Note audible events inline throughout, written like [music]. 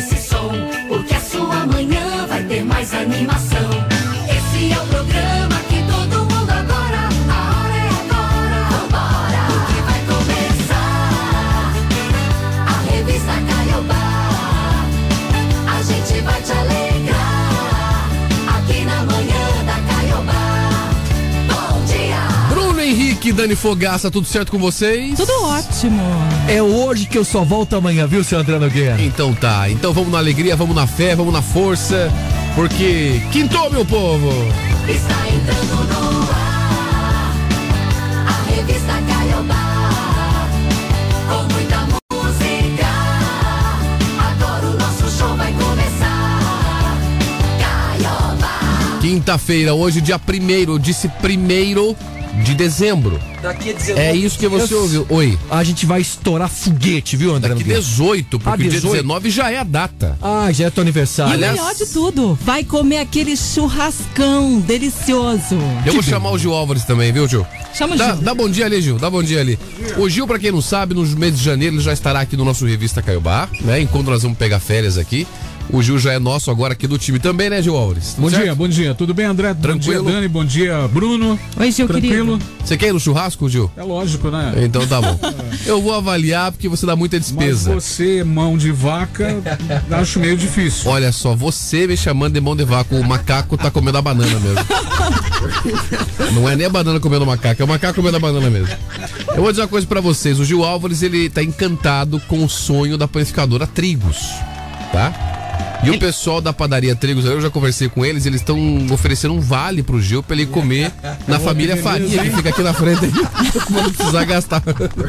esse som, Dani Fogaça, tudo certo com vocês? Tudo ótimo. É hoje que eu só volto amanhã, viu, seu André Nogueira? Então tá, então vamos na alegria, vamos na fé, vamos na força, porque quintou, meu povo! Está entrando no ar a revista Caiobá. Com muita música. Agora o nosso show vai começar. Caiobá. Quinta-feira, hoje, dia primeiro, eu disse primeiro de dezembro. Daqui a 19. É isso que você ouviu. Oi. A gente vai estourar foguete, viu, André Daqui Nogueira? 18, porque Ah, o dia 18? 19 já é a data. Ah, já é teu aniversário. E o Aliás- melhor de tudo, vai comer aquele churrascão delicioso. Eu vou chamar o Gil Álvares também, viu, Gil? Chama o Dá, Gil. dá bom dia ali, Gil. Dá bom dia ali. O Gil, pra quem não sabe, no mês de janeiro ele já estará aqui no nosso Revista Caiobá, né? Enquanto nós vamos pegar férias aqui. O Gil já é nosso agora aqui do time também, né, Gil Álvares? Tudo Bom certo? dia, bom dia. Tudo bem, André? Tranquilo. Bom dia, Dani. Bom dia, Bruno. Oi, Gil, Tranquilo? querido. Você quer ir no churrasco, Gil? É lógico, né? Então tá bom. [laughs] Eu vou avaliar porque você dá muita Mas despesa. você, mão de vaca, [laughs] acho meio difícil. Olha só, você me chamando de mão de vaca, o macaco tá comendo a banana mesmo. [laughs] Não é nem a banana comendo o macaco, é o macaco comendo a banana mesmo. Eu vou dizer uma coisa pra vocês, o Gil Álvares, ele tá encantado com o sonho da panificadora Trigos, tá? E o pessoal da padaria Trigos, eu já conversei com eles, eles estão oferecendo um vale pro Gil pra ele comer na [laughs] família Faria, que fica aqui na frente, pra [laughs] não precisar gastar.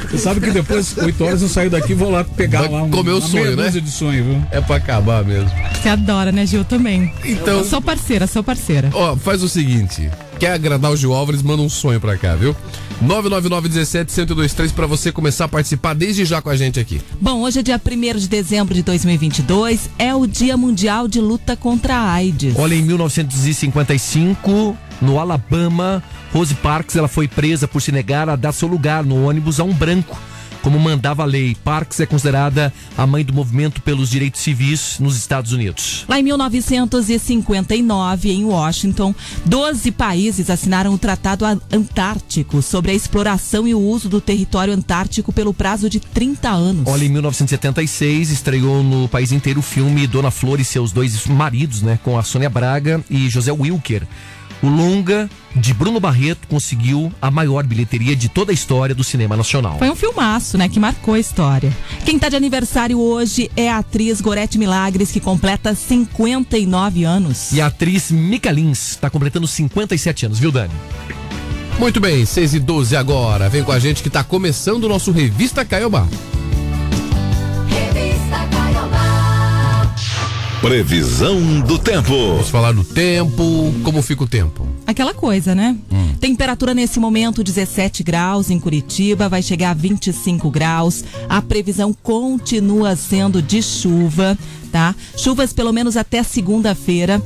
Você sabe que depois, 8 horas, eu saio daqui e vou lá pegar Vai lá um, comer o uma sonho, meia né? dúzia de sonho, viu? É pra acabar mesmo. Você adora, né, Gil? Também. Então- Sou parceira, sou parceira. Ó, faz o seguinte: quer agradar o Gil Álvares, manda um sonho pra cá, viu? 999-17-1023 pra você começar a participar desde já com a gente aqui. Bom, hoje é dia 1 de dezembro de 2022, é o Dia Mundial de Luta contra a AIDS. Olha, em 1955, no Alabama, Rose Parks ela foi presa por se negar a dar seu lugar no ônibus a um branco, como mandava a lei. Parks é considerada a mãe do movimento pelos direitos civis nos Estados Unidos. Lá em 1959, em Washington, 12 países assinaram o Tratado Antártico sobre a exploração e o uso do território antártico pelo prazo de 30 anos. Olha, em 1976 estreou no país inteiro o filme Dona Flor e seus dois maridos, né, com a Sônia Braga e José Wilker. O longa de Bruno Barreto conseguiu a maior bilheteria de toda a história do cinema nacional. Foi um filmaço, né, que marcou a história. Quem tá de aniversário hoje é a atriz Gorete Milagres, que completa 59 anos. E a atriz Mica Lins está completando 57 anos, viu, Dani? Muito bem, 6 e 12 agora. Vem com a gente que tá começando o nosso Revista Caiobá. Previsão do tempo. Vamos falar do tempo, como fica o tempo. Aquela coisa, né? Temperatura nesse momento 17 graus em Curitiba, vai chegar a 25 graus. A previsão continua sendo de chuva, tá? Chuvas pelo menos até segunda-feira.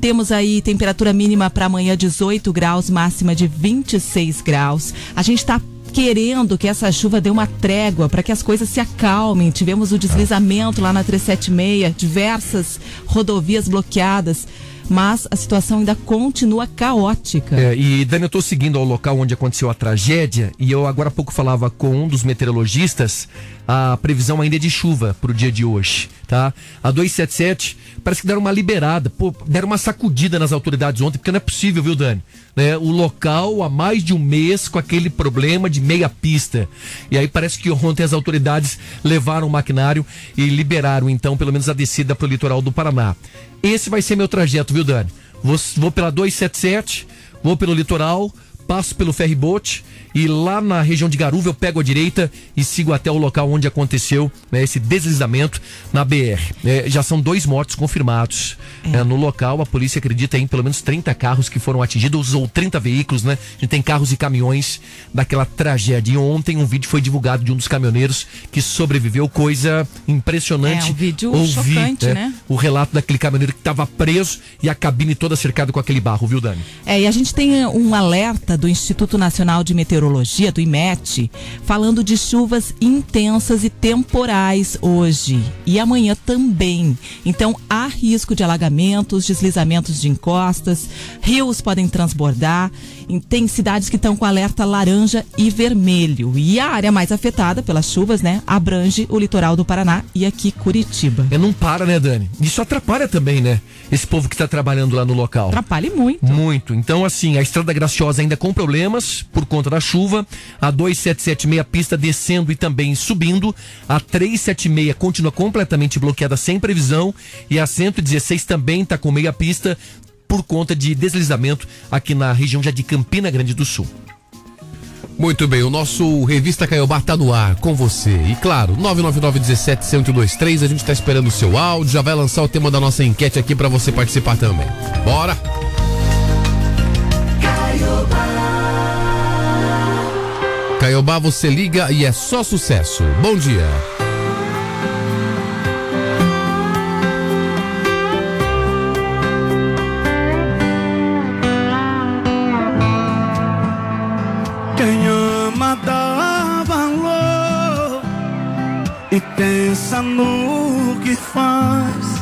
Temos aí temperatura mínima para amanhã 18 graus, máxima de 26 graus. A gente está querendo que essa chuva dê uma trégua para que as coisas se acalmem. Tivemos o deslizamento lá na 376, diversas rodovias bloqueadas, mas a situação ainda continua caótica. É, e Dani, eu tô seguindo ao local onde aconteceu a tragédia e eu agora há pouco falava com um dos meteorologistas, a previsão ainda é de chuva pro dia de hoje, tá? A 277 parece que deram uma liberada, pô, deram uma sacudida nas autoridades ontem, porque não é possível, viu, Dani? Né, o local há mais de um mês com aquele problema de meia pista. E aí parece que ontem as autoridades levaram o maquinário e liberaram, então, pelo menos a descida pro litoral do Paraná. Esse vai ser meu trajeto, viu, Dani? Vou, vou pela 277, vou pelo litoral, passo pelo ferryboat e lá na região de Garuva eu pego a direita e sigo até o local onde aconteceu né, esse deslizamento na BR. É, já são dois mortos confirmados é, no local. A polícia acredita em pelo menos 30 carros que foram atingidos ou 30 veículos, né? A gente tem carros e caminhões daquela tragédia. E ontem um vídeo foi divulgado de um dos caminhoneiros que sobreviveu, coisa impressionante. É, um vídeo chocante, é, né? o relato daquele caminhoneiro que estava preso e a cabine toda cercada com aquele barro, viu, Dani? É, e a gente tem um alerta do Instituto Nacional de Meteorologia, do IMET, falando de chuvas intensas e temporais hoje e amanhã também. Então há risco de alagamentos, deslizamentos de encostas, rios podem transbordar. Tem cidades que estão com alerta laranja e vermelho. E a área mais afetada pelas chuvas, né, abrange o litoral do Paraná e aqui Curitiba. É, não para, né, Dani? Isso atrapalha também, né? Esse povo que está trabalhando lá no local. Atrapalhe muito. Muito. Então, assim, a Estrada Graciosa ainda com problemas por conta da chuva. A 2776 pista descendo e também subindo. A 376 continua completamente bloqueada sem previsão. E a 116 também está com meia pista por conta de deslizamento aqui na região já de Campina Grande do Sul. Muito bem, o nosso Revista Caiobá tá no ar com você. E claro, 999-17-1023, a gente tá esperando o seu áudio, já vai lançar o tema da nossa enquete aqui pra você participar também. Bora! Caiobá, você liga e é só sucesso. Bom dia. Quem ama dá valor e pensa no que faz.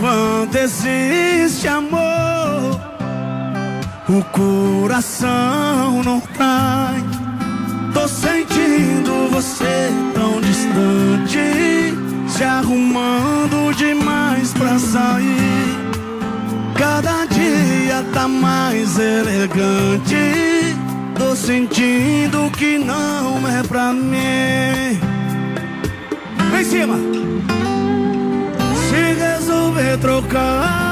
Quando existe amor, o coração não cai. Tô sentindo você tão distante, se arrumando demais pra sair. Cada dia tá mais elegante. Tô sentindo que não é pra mim. Vem em cima. Se resolver trocar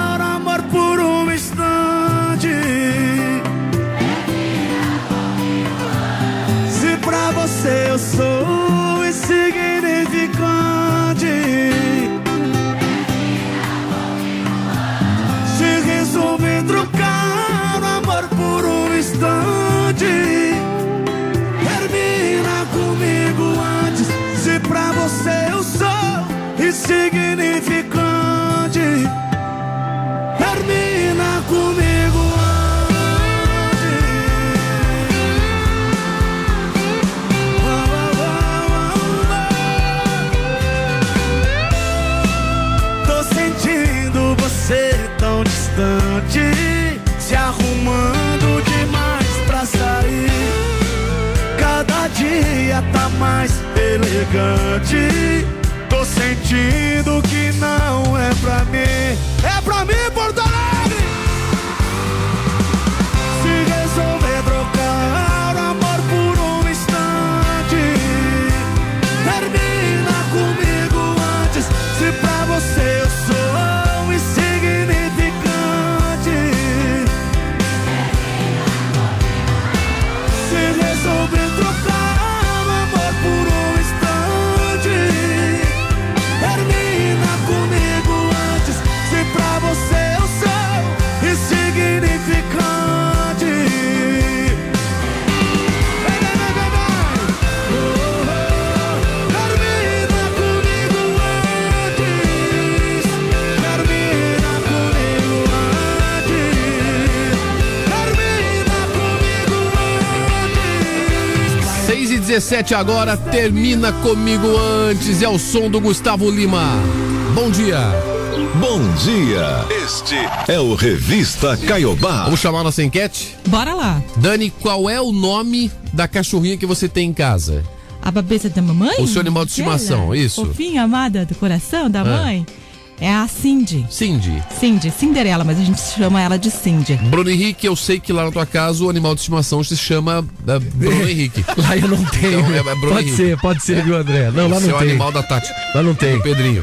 6 e 17 agora, termina comigo antes. É o som do Gustavo Lima. Bom dia. Bom dia. Este é o Revista Caiobá. Vamos chamar nossa enquete? Bora lá. Dani, qual é o nome da cachorrinha que você tem em casa? A babeta da mamãe? O seu animal de estimação, isso. Fofinha, amada do coração da mãe? É a Cindy. Cindy. Cindy, Cinderela, mas a gente chama ela de Cindy. Bruno Henrique, eu sei que lá na tua casa o animal de estimação se chama eh, Bruno [laughs] Henrique. Lá eu não tenho. Então, é- é Bruno pode Henrique. ser, pode ser, viu, André? Não, lá Esse é não o tem. animal da Tati. Lá não tem. do Pedrinho.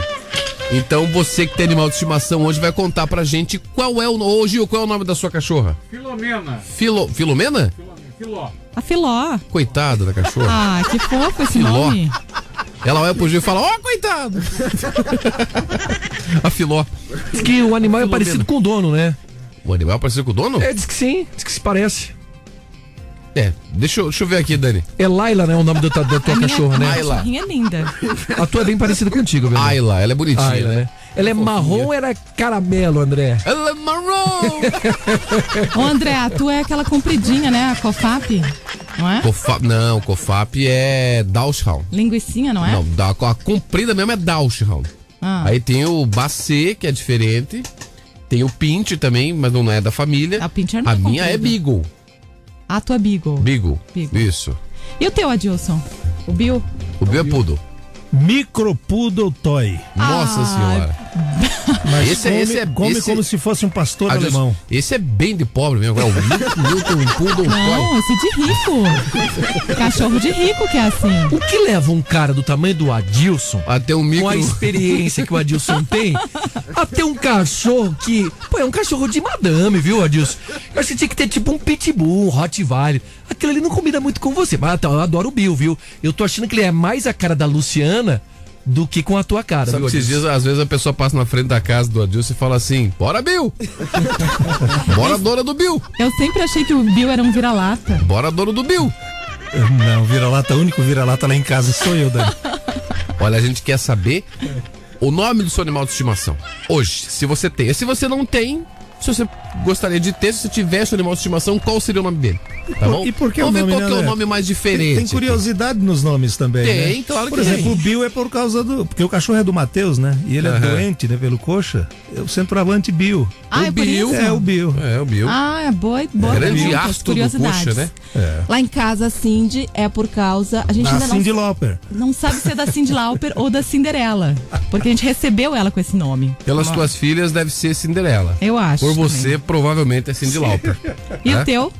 Então você que tem animal de estimação hoje vai contar pra gente qual é o. Ô Gil, qual é o nome da sua cachorra? Filomena. Filo, Filomena? Filó. A Filó. Coitada da cachorra. Ah, que fofo esse Filó. nome. Ela olha pro Gil e fala: Ó, coitado! [laughs] A Filó. Diz que o animal é parecido com o dono, né? O animal parecido com o dono? É, diz que sim, diz que se parece. É, deixa eu, deixa eu ver aqui, Dani. É Laila, né? O nome da tua, da tua A cachorra, né? Ayla. cachorrinha é linda. A tua é bem parecida contigo, velho. Ayla, ela é bonitinha, Ayla, né? né? Ela é marrom ou era caramelo, André? Ela é marrom! Ô, André, a tua é aquela compridinha, né? A COFAP, não é? Cofap, não, Cofap é Dachshund. Linguicinha, não é? Não, da, a comprida mesmo é Dachshund. Ah. Aí tem o Bacê, que é diferente. Tem o Pint também, mas não é da família. A Pinscher não A é minha é. Beagle. A tua Beagle. Beagle. Beagle. Isso. E o teu, Adilson? O Bill? O Bill é Poodle. Micropoodle Toy. Nossa Ah, senhora. Mas Esse- come, esse é- come esse- como se fosse um pastor Ah, Deus, alemão. Esse é bem de pobre mesmo. É o Milton, Poodle. Não, esse de rico. [laughs] Cachorro de rico que é assim. O que leva um cara do tamanho do Adilson, Até um com micro. a experiência que o Adilson [laughs] tem, a ter um cachorro que. Pô, é um cachorro de madame, viu, Adilson? Eu acho que tinha que ter tipo um pitbull, um Rottweiler. Aquilo ali não combina muito com você. Mas eu adoro o Bill, viu? Eu tô achando que ele é mais a cara da Luciana do que com a tua cara, Sabe viu, que dias, às vezes, a pessoa passa na frente da casa do Adilson e fala assim: Bora, Bill! [laughs] Bora, dona do Bill! Eu sempre achei que o Bill era um vira-lata. Bora, dono do Bill! Não, vira-lata, o único vira-lata lá em casa sou eu, Dani. [laughs] Olha, a gente quer saber o nome do seu animal de estimação. Hoje, se você tem. E se você não tem, se você gostaria de ter, se você tivesse um animal de estimação, qual seria o nome dele? Tá bom? E por que Vamos o nome, ver qual que é né, o André? nome mais diferente. Tem, tem curiosidade nos nomes também. Tem, né? claro Por que exemplo, tem. o Bill é por causa do. Porque o cachorro é do Matheus, né? E ele é Aham. doente, né? Pelo coxa. É o centroavante Bill. Ah, é por Bill. isso? É o Bill. É, o Bill. Ah, é boa, boa Grande pergunta, astro do coxa, né? É. Lá em casa, a Cindy é por causa. A gente Da ainda não, Cindy Lauper. não sabe se é da Cindy Lauper ou da Cinderela. Porque a gente recebeu ela com esse nome. Pelas tuas filhas deve ser Cinderela. Eu acho. Por também. você, provavelmente é Cindy Lauper. E É? o teu?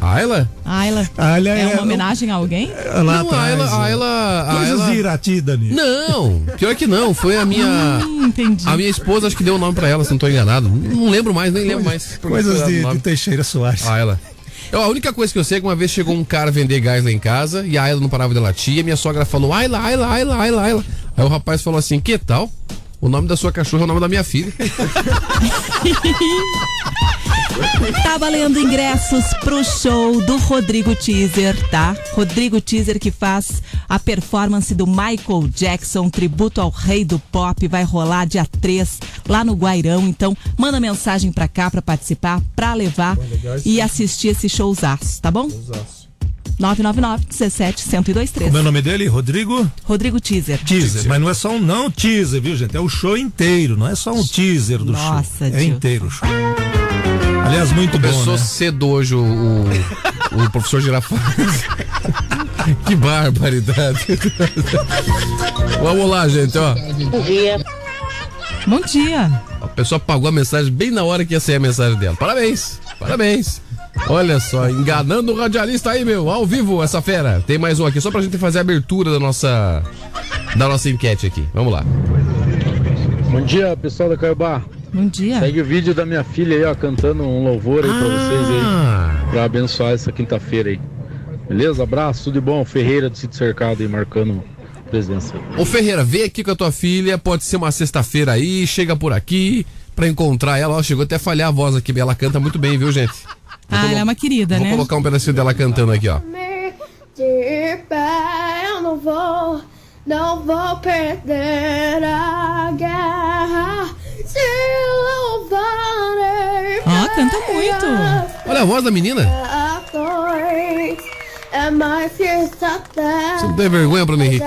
Ayla? Ayla. Ayla é é uma homenagem a alguém? Lá Não, atrás. Ayla, ó. Ayla, Coisas Ayla- de Irati, Dani. Não, pior que não. Foi a minha. Hum, entendi. A minha esposa acho que deu o nome pra ela, se não tô enganado. Não lembro mais, nem lembro mais. Coisas de, de Teixeira Soares. Ela. Eu, a única coisa que eu sei é que uma vez chegou um cara vender gás lá em casa e a Ayla não parava de latir e minha sogra falou: Ayla, Ayla, Ayla, Ayla, Ayla. Aí o rapaz falou assim: Que tal? O nome da sua cachorra é o nome da minha filha. [laughs] Tá valendo ingressos pro show do Rodrigo Teaser, tá? Rodrigo Teaser que faz a performance do Michael Jackson, tributo ao rei do pop, vai rolar dia 3 lá no Guairão. Então, manda mensagem pra cá pra participar, pra levar e assistir esse showzaço, tá bom? 999 17 1023. Como é o nome dele? Rodrigo Rodrigo Teaser. Teaser. Mas não é só um não teaser, viu, gente? É o show inteiro, não é só um teaser do Nossa, show. É tio. inteiro o show. Aliás, muito bom, Começou né? cedo hoje o, o, o professor Girafales. [laughs] que barbaridade. Vamos lá, gente, ó. Bom dia. A pessoa apagou a mensagem bem na hora que ia sair a mensagem dela. Parabéns, parabéns. Olha só, enganando o radialista aí, meu, ao vivo, essa fera. Tem mais um aqui, só pra gente fazer a abertura da nossa, da nossa enquete aqui. Vamos lá. Bom dia, pessoal da Caiobá. Bom dia. Segue o vídeo da minha filha aí, ó, cantando um louvor aí pra vocês aí, Ah, pra abençoar essa quinta-feira aí. Beleza? Abraço, tudo de bom. Ferreira do Sítio Cercado aí, marcando presença. Ô Ferreira, vem aqui com a tua filha, pode ser uma sexta-feira aí, chega por aqui pra encontrar ela. Ó, chegou até a falhar a voz aqui, ela canta muito bem, viu, gente? Ah, ela é uma querida, Vou né? colocar um pedacinho dela cantando aqui, ó. Eu não vou, não vou perder a guerra. Se louvarei. Ó, canta muito. Olha a voz da menina. A é mais que Você não tem vergonha, Bruno Henrique?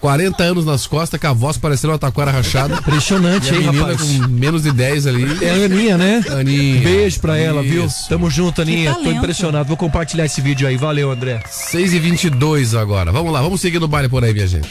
40 anos nas costas, com a voz parecendo uma taquara rachada. Impressionante, E a hein, menina rapaz? com menos de 10 ali. É a Aninha, né? Aninha. Beijo pra ela, viu? Tamo junto, Aninha. Tô impressionado. Vou compartilhar esse vídeo aí. Valeu, André. 6 e 22 agora. Vamos lá, vamos seguir no baile por aí, minha gente.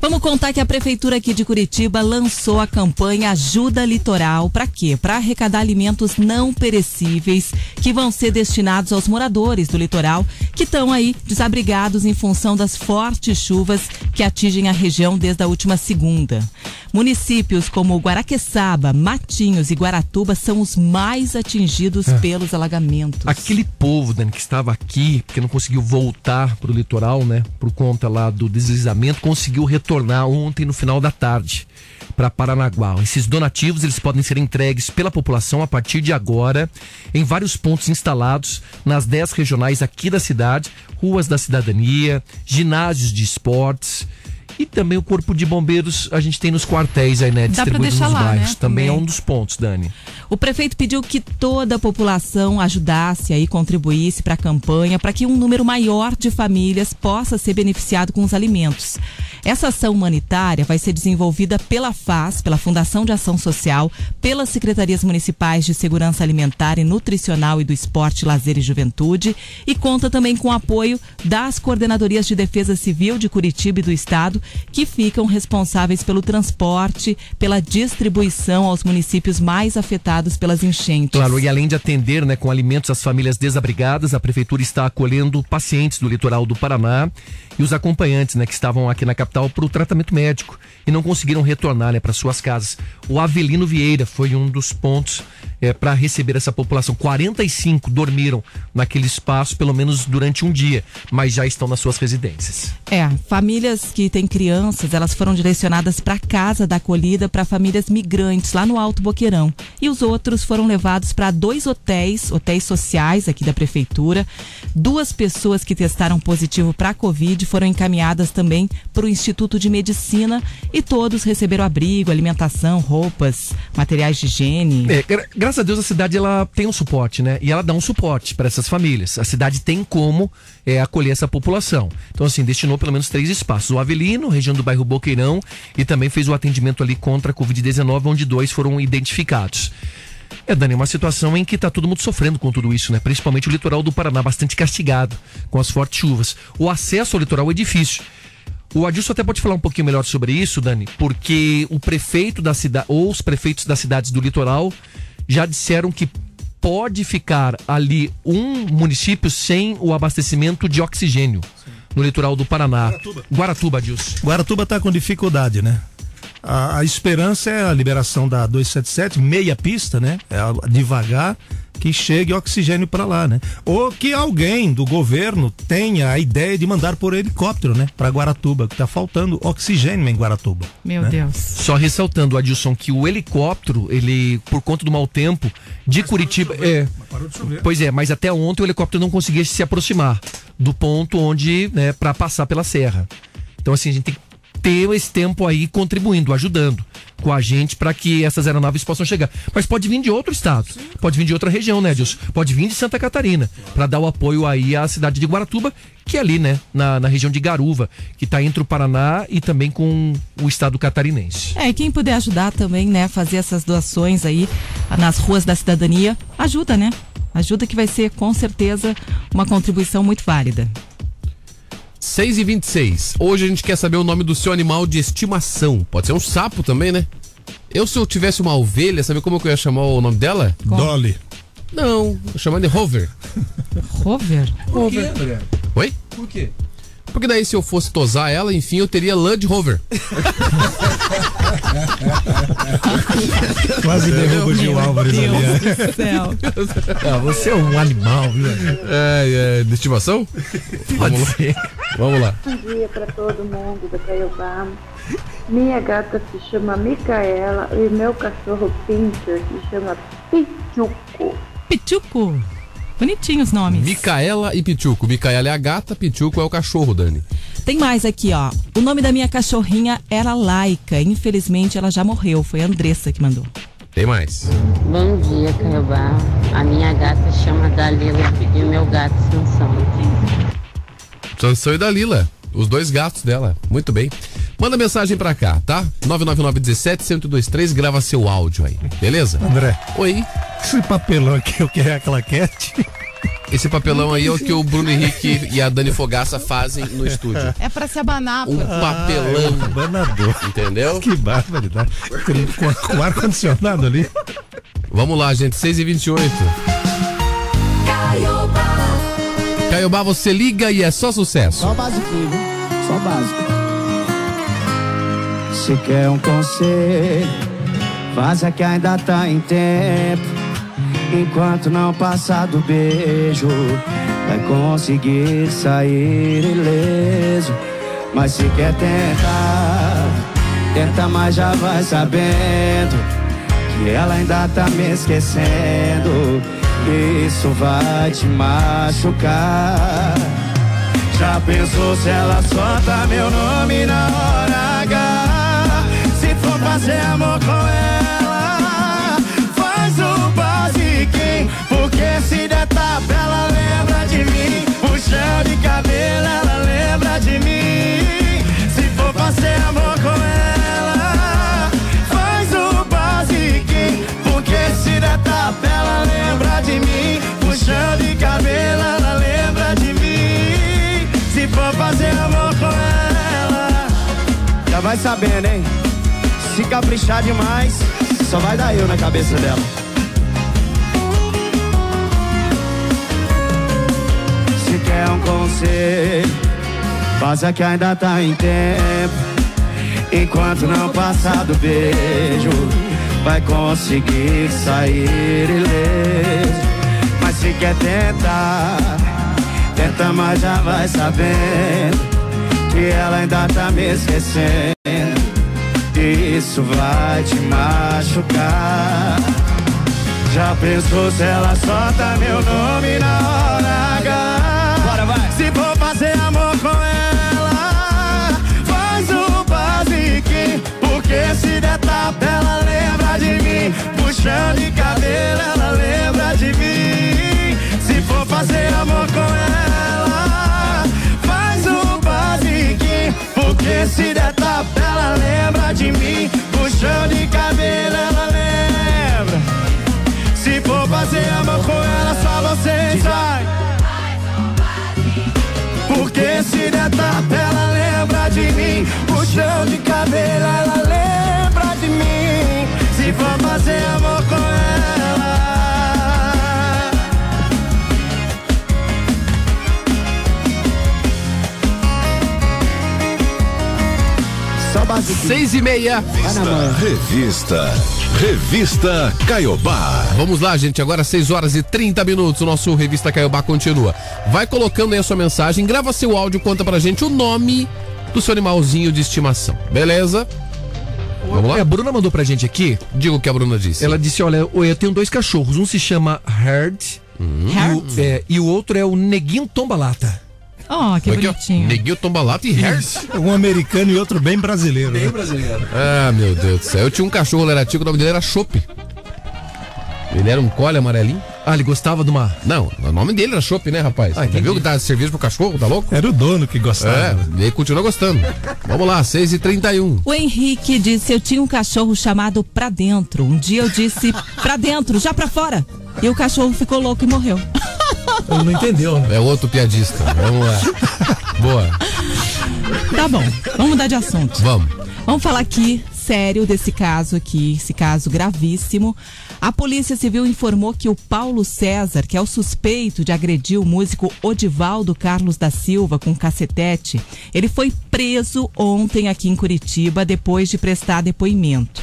Vamos contar que a prefeitura aqui de Curitiba lançou a campanha Ajuda Litoral para quê? Para arrecadar alimentos não perecíveis que vão ser destinados aos moradores do litoral que estão aí desabrigados em função das fortes chuvas que atingem a região desde a última segunda. Municípios como Guaraqueçaba, Matinhos e Guaratuba são os mais atingidos pelos alagamentos. Aquele povo, Dani, que estava aqui, porque não conseguiu voltar pro litoral, né? Por conta lá do deslizamento, conseguiu retornar ontem no final da tarde para Paranaguá. Esses donativos eles podem ser entregues pela população a partir de agora em vários pontos instalados nas 10 regionais aqui da cidade, ruas da cidadania, ginásios de esportes. E também o Corpo de Bombeiros a gente tem nos quartéis aí, né? Deixar nos lá, bairros. né, Também é também. um dos pontos, Dani. O prefeito pediu que toda a população ajudasse aí, contribuísse para a campanha, para que um número maior de famílias possa ser beneficiado com os alimentos. Essa ação humanitária vai ser desenvolvida pela FAS, pela Fundação de Ação Social, pelas Secretarias Municipais de Segurança Alimentar e Nutricional e do Esporte, Lazer e Juventude e conta também com o apoio das Coordenadorias de Defesa Civil de Curitiba e do Estado, que ficam responsáveis pelo transporte, pela distribuição aos municípios mais afetados pelas enchentes. Claro, e além de atender né, com alimentos as famílias desabrigadas, a prefeitura está acolhendo pacientes do litoral do Paraná e os acompanhantes né, que estavam aqui na capital para o tratamento médico e não conseguiram retornar né, para suas casas. O Avelino Vieira foi um dos pontos para receber essa população. 45 dormiram naquele espaço, pelo menos durante um dia, mas já estão nas suas residências. É, famílias que têm crianças, elas foram direcionadas para a casa da acolhida para famílias migrantes lá no Alto Boqueirão. E os outros foram levados para dois hotéis, hotéis sociais aqui da prefeitura. Duas pessoas que testaram positivo para a Covid foram encaminhadas também para o Instituto de Medicina e todos receberam abrigo, alimentação, roupas, materiais de higiene. É, gra- graças a Deus a cidade ela tem um suporte, né? E ela dá um suporte para essas famílias. A cidade tem como é, acolher essa população. Então, assim, destinou pelo menos três espaços. O Avelino, região do bairro Boqueirão, e também fez o atendimento ali contra a Covid-19, onde dois foram identificados. É, Dani, uma situação em que está todo mundo sofrendo com tudo isso, né? Principalmente o litoral do Paraná, bastante castigado com as fortes chuvas. O acesso ao litoral é difícil. O Adilson até pode falar um pouquinho melhor sobre isso, Dani, porque o prefeito da cidade, ou os prefeitos das cidades do litoral já disseram que pode ficar ali um município sem o abastecimento de oxigênio no litoral do Paraná. Guaratuba, Guaratuba Adilson. Guaratuba está com dificuldade, né? A, a esperança é a liberação da 277, meia pista, né? É devagar que chegue oxigênio para lá, né? Ou que alguém do governo tenha a ideia de mandar por helicóptero, né? Para Guaratuba, que tá faltando oxigênio em Guaratuba. Meu né? Deus. Só ressaltando, Adilson, que o helicóptero, ele, por conta do mau tempo, de Curitiba. é, Parou de chover. Pois é, mas até ontem o helicóptero não conseguia se aproximar do ponto onde, né, para passar pela serra. Então, assim, a gente tem que ter esse tempo aí contribuindo, ajudando com a gente para que essas aeronaves possam chegar. Mas pode vir de outro estado, pode vir de outra região, né, Edilson? Pode vir de Santa Catarina, para dar o apoio aí à cidade de Guaratuba, que é ali, né, na, na região de Garuva, que está entre o Paraná e também com o estado catarinense. É, e quem puder ajudar também, né, fazer essas doações aí nas ruas da cidadania, ajuda, né? Ajuda que vai ser com certeza uma contribuição muito válida. 6 e 26 Hoje a gente quer saber o nome do seu animal de estimação. Pode ser um sapo também, né? Eu, se eu tivesse uma ovelha, sabe como que eu ia chamar o nome dela? Dolly. Não, eu chamar de Rover. [laughs] Rover? Rover. Oi? Por quê? Porque daí se eu fosse tosar ela, enfim, eu teria Land Rover. Quase derruba o Gil Álvares ali. do céu. Ah, você é um animal, viu? É, é, de estimação? Pode ser. Vamos lá. Bom dia para todo mundo da Caiobá. Minha gata se chama Micaela e meu cachorro Pincher se chama Pichuco. Pichuco. Bonitinhos os nomes. Micaela e Pichuco. Micaela é a gata, Pichuco é o cachorro, Dani. Tem mais aqui, ó. O nome da minha cachorrinha era Laika. Infelizmente ela já morreu. Foi a Andressa que mandou. Tem mais. Bom dia, Caiobá. A minha gata chama Dalila e o meu gato Sansão. Sansão e Dalila. Os dois gatos dela. Muito bem. Manda mensagem pra cá, tá? 99917-1023, grava seu áudio aí, beleza? André, Oi. esse papelão aqui, o que é a claquete? Esse papelão aí é o que o Bruno Henrique e a Dani Fogaça fazem no estúdio. É pra se abanar, Um papelão, Banador. entendeu? Que barbaridade. Com, com ar-condicionado ali. Vamos lá, gente, 6 e 28 Caiobá, você liga e é só sucesso. Só básico? Só básico. Se quer um conselho, faça que ainda tá em tempo. Enquanto não passar do beijo, vai conseguir sair ileso. Mas se quer tentar, tenta, mas já vai sabendo que ela ainda tá me esquecendo. Isso vai te machucar. Já pensou se ela solta meu nome na hora H? Se for fazer amor com ela, faz o basiquinho. Porque se der tapa, ela lembra de mim. Puxão de cabelo, ela lembra de mim. Puxão de cabelo, ela lembra de mim. Se for fazer amor com ela, já vai sabendo, hein? Se caprichar demais, só vai dar eu na cabeça dela. Se quer um conselho, faça que ainda tá em tempo. Enquanto não passar do beijo, vai conseguir sair ileso. Se quer tentar, tenta, mas já vai sabendo que ela ainda tá me esquecendo. Isso vai te machucar. Já pensou se ela solta meu nome na hora H? Bora, vai. Se for fazer amor com ela, faz o basiquinho. Porque se der tapa, ela lembra de mim. Puxão de cabelo, ela lembra de mim. Fazer amor com ela, faz o basiquinho. Porque se der tapa, ela lembra de mim. Puxão de cabelo, ela lembra. Se for fazer amor com ela, só você sai. Porque se der tapa, ela lembra de mim. Puxão de cabelo, ela lembra Basiquinho. Seis e meia. Mão. Revista. Revista Caiobá. Vamos lá, gente. Agora 6 horas e 30 minutos. O nosso Revista Caiobá continua. Vai colocando aí a sua mensagem, grava seu áudio, conta pra gente o nome do seu animalzinho de estimação. Beleza? Vamos lá? É, a Bruna mandou pra gente aqui. Diga o que a Bruna disse. Ela disse: Olha, eu tenho dois cachorros. Um se chama Herd. E, o, é, e o outro é o Neguinho Tombalata. Oh, que Aqui, ó, bonitinho. Neguinho Tombalata e Hers. Um americano e outro bem brasileiro. né? brasileiro. Ah, meu Deus do céu. Eu tinha um cachorro, ele era tico, o nome dele era Chopp. Ele era um collie amarelinho. Ah, ele gostava de uma. Não, o nome dele era Chopp, né, rapaz? Ah, viu que dá serviço pro cachorro, tá louco? Era o dono que É, gostava. e ele continua gostando. Vamos lá, 6 e 31 O Henrique disse: Eu tinha um cachorro chamado Pra Dentro. Um dia eu disse: Pra dentro, já pra fora. E o cachorro ficou louco e morreu. [laughs] Ele não entendeu, né? É outro piadista. Vamos lá. Boa. Tá bom, vamos mudar de assunto. Vamos. Vamos falar aqui sério desse caso aqui, esse caso gravíssimo. A Polícia Civil informou que o Paulo César, que é o suspeito de agredir o músico Odivaldo Carlos da Silva com cacetete, ele foi preso ontem aqui em Curitiba depois de prestar depoimento.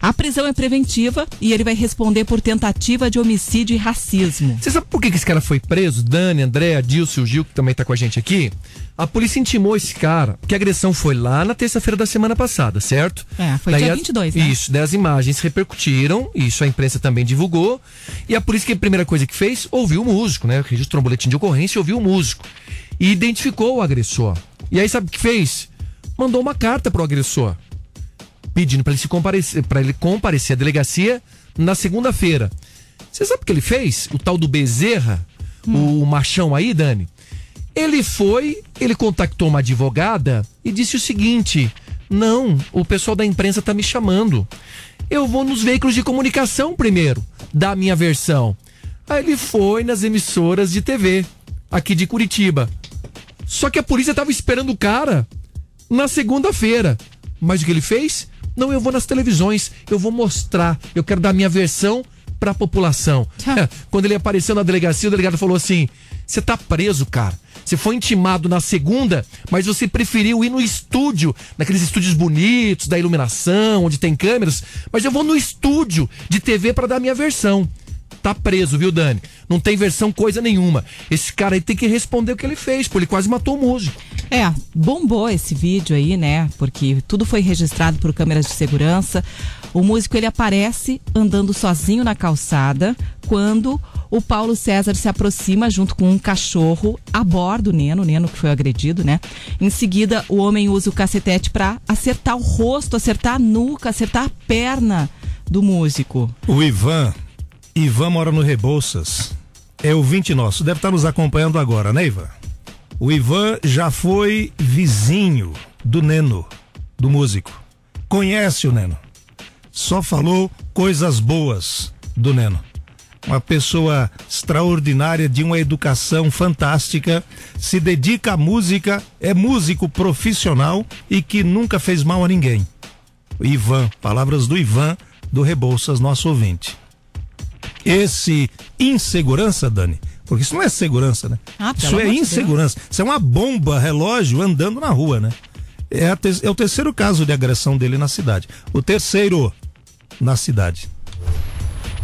A prisão é preventiva e ele vai responder por tentativa de homicídio e racismo. Você sabe por que que esse cara foi preso? Dani, André, Adilson, o Gil, que também tá com a gente aqui. A polícia intimou esse cara, porque a agressão foi lá na terça-feira da semana passada, certo? É, foi dia 22, né? Isso, daí as imagens repercutiram, isso a imprensa também divulgou. E a polícia, que a primeira coisa que fez, ouviu o músico, né? Registrou um boletim de ocorrência e ouviu o músico. E identificou o agressor. E aí sabe o que fez? Mandou uma carta pro agressor pedindo para ele se comparecer, para ele comparecer à delegacia na segunda-feira. Você sabe o que ele fez? O tal do Bezerra, o machão aí, Dani. Ele foi, ele contactou uma advogada e disse o seguinte: "Não, o pessoal da imprensa tá me chamando. Eu vou nos veículos de comunicação primeiro, dar a minha versão". Aí ele foi nas emissoras de TV aqui de Curitiba. Só que a polícia tava esperando o cara na segunda-feira. Mas o que ele fez? Não, eu vou nas televisões, eu vou mostrar, eu quero dar minha versão pra população. É, Quando ele apareceu na delegacia, o delegado falou assim: Você tá preso, cara. Você foi intimado na segunda, mas você preferiu ir no estúdio, naqueles estúdios bonitos, da iluminação, onde tem câmeras. Mas eu vou no estúdio de TV para dar minha versão. Tá preso, viu, Dani? Não tem versão coisa nenhuma. Esse cara aí tem que responder o que ele fez, pô. Ele quase matou o músico. É, bombou esse vídeo aí, né? Porque tudo foi registrado por câmeras de segurança. O músico ele aparece andando sozinho na calçada quando o Paulo César se aproxima junto com um cachorro a bordo do Neno, o Neno que foi agredido, né? Em seguida, o homem usa o cacetete para acertar o rosto, acertar a nuca, acertar a perna do músico. O Ivan, Ivan mora no Rebouças. É ouvinte nosso, deve estar nos acompanhando agora, né, Ivan? O Ivan já foi vizinho do Neno, do músico. Conhece o Neno. Só falou coisas boas do Neno. Uma pessoa extraordinária, de uma educação fantástica, se dedica à música, é músico profissional e que nunca fez mal a ninguém. O Ivan, palavras do Ivan do Rebouças, nosso ouvinte. Esse insegurança, Dani, porque isso não é segurança, né? Ah, isso é insegurança. Isso é uma bomba relógio andando na rua, né? É, é o terceiro caso de agressão dele na cidade. O terceiro na cidade.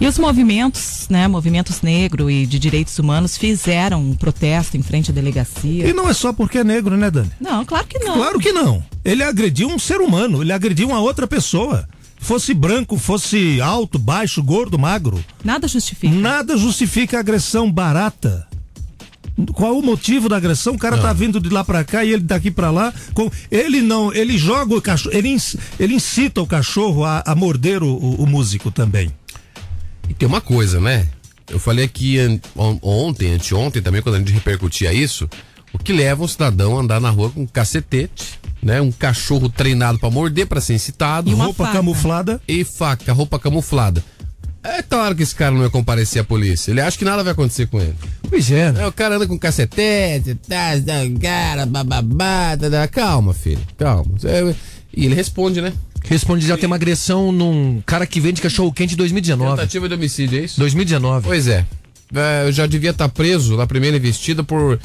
E os movimentos, né, movimentos negro e de direitos humanos fizeram um protesto em frente à delegacia. E não é só porque é negro, né, Dani? Não, claro que não. Claro que não. Ele agrediu um ser humano, ele agrediu uma outra pessoa. Fosse branco, fosse alto, baixo, gordo, magro. Nada justifica. Nada justifica a agressão barata. Qual o motivo da agressão? O cara tá vindo de lá pra cá e ele daqui pra lá. Com... Ele não, ele joga o cachorro, ele incita o cachorro a, a morder o, o- o músico também. E tem uma coisa, né? Eu falei aqui ontem, anteontem também, quando a gente repercutia isso, o que leva um cidadão a andar na rua com um cacetete, né? Um cachorro treinado pra morder, pra ser incitado. E uma Roupa faca. camuflada. E faca, roupa camuflada. É claro que esse cara não vai comparecer à polícia. Ele acha que nada vai acontecer com ele. Pois é, né? É, o cara anda com cacetete, tá, tá, cara, bababá, tá, tá. calma, filho, calma. É, E ele responde, né? Responde já tem uma agressão num cara que vende cachorro quente em 2019. Tentativa de homicídio, é isso? 2019. Pois é. É, Eu já devia estar preso na primeira investida por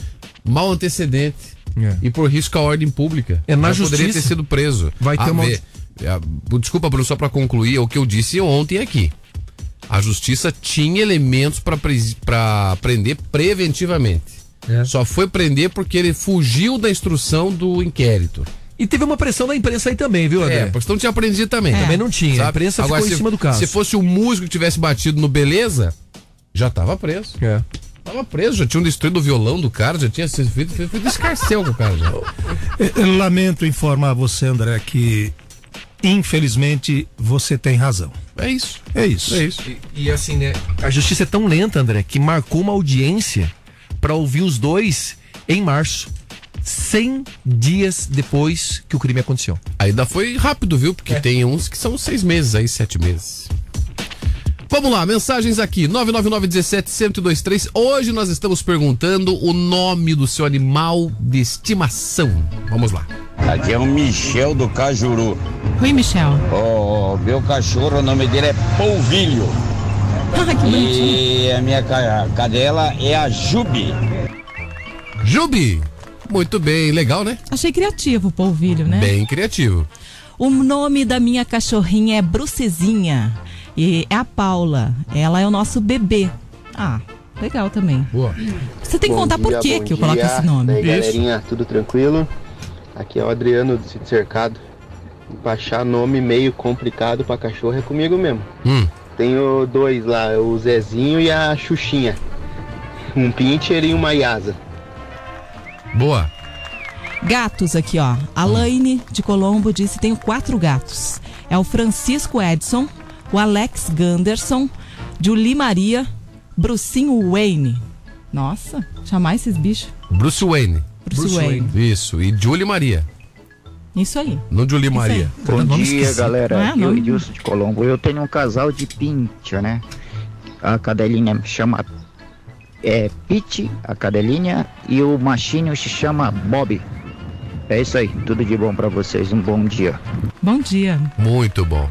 mau antecedente É. e por risco à ordem pública. É, na Já poderia ter justiça sido preso. vai ter A uma- ver, é, Desculpa, Bruno, só para concluir é o que eu disse ontem aqui. A justiça tinha elementos para prender preventivamente. É. Só foi prender porque ele fugiu da instrução do inquérito. E teve uma pressão da imprensa aí também, viu, André? É, porque senão tinha aprendido também. É. Também não tinha. A Sabe? imprensa Agora, ficou em se- cima do caso. Se fosse o músico que tivesse batido no Beleza, já tava preso. É. Tava preso, já tinham destruído o violão do cara, já tinha sido feito, feito, feito escarcel com o cara já. [laughs] Eu lamento informar você, André, que infelizmente você tem razão. É isso. É isso. É isso. E, e assim, né? A justiça é tão lenta, André, que marcou uma audiência pra ouvir os dois em março. 100 dias depois que o crime aconteceu. Ainda foi rápido, viu? Porque tem uns que são seis meses aí, sete meses. Vamos lá, mensagens aqui, 999-17-1023. Hoje nós estamos perguntando o nome do seu animal de estimação. Vamos lá. Aqui é o Michel do Cajuru. Oi, Michel. O meu cachorro, o nome dele é Polvilho. Ah, que bonitinho. E a minha ca- cadela é a Jubi. Jubi! Muito bem, legal, né? Achei criativo o polvilho, né? Bem criativo. O nome da minha cachorrinha é Brucezinha. E é a Paula. Ela é o nosso bebê. Ah, legal também. Boa. Você tem que contar por que que eu coloco esse nome. E aí, galerinha, tudo tranquilo? Aqui é o Adriano do Sítio Cercado. Pra achar nome meio complicado pra cachorro é comigo mesmo. Hum. Tenho dois lá, o Zezinho e a Xuxinha. Um pincher e uma Yasa. Boa. Gatos aqui, ó. A Laine de Colombo disse: tenho quatro gatos. É o Francisco Edson, o Alex Ganderson, Julie Maria, Brucinho Wayne. Nossa, chamar esses bichos. Bruce Wayne. Bruce, Wayne. Isso. E Julie Maria. Isso aí. Não Julie Isso aí. Maria. Bom dia, galera. Não é? Edilson de Colombo. Eu tenho um casal de pincha, né? A cadelinha chama é, Pete, a cadelinha, e o machinho se chama Bob. É isso aí. Tudo de bom pra vocês. Um bom dia. Bom dia. Muito bom.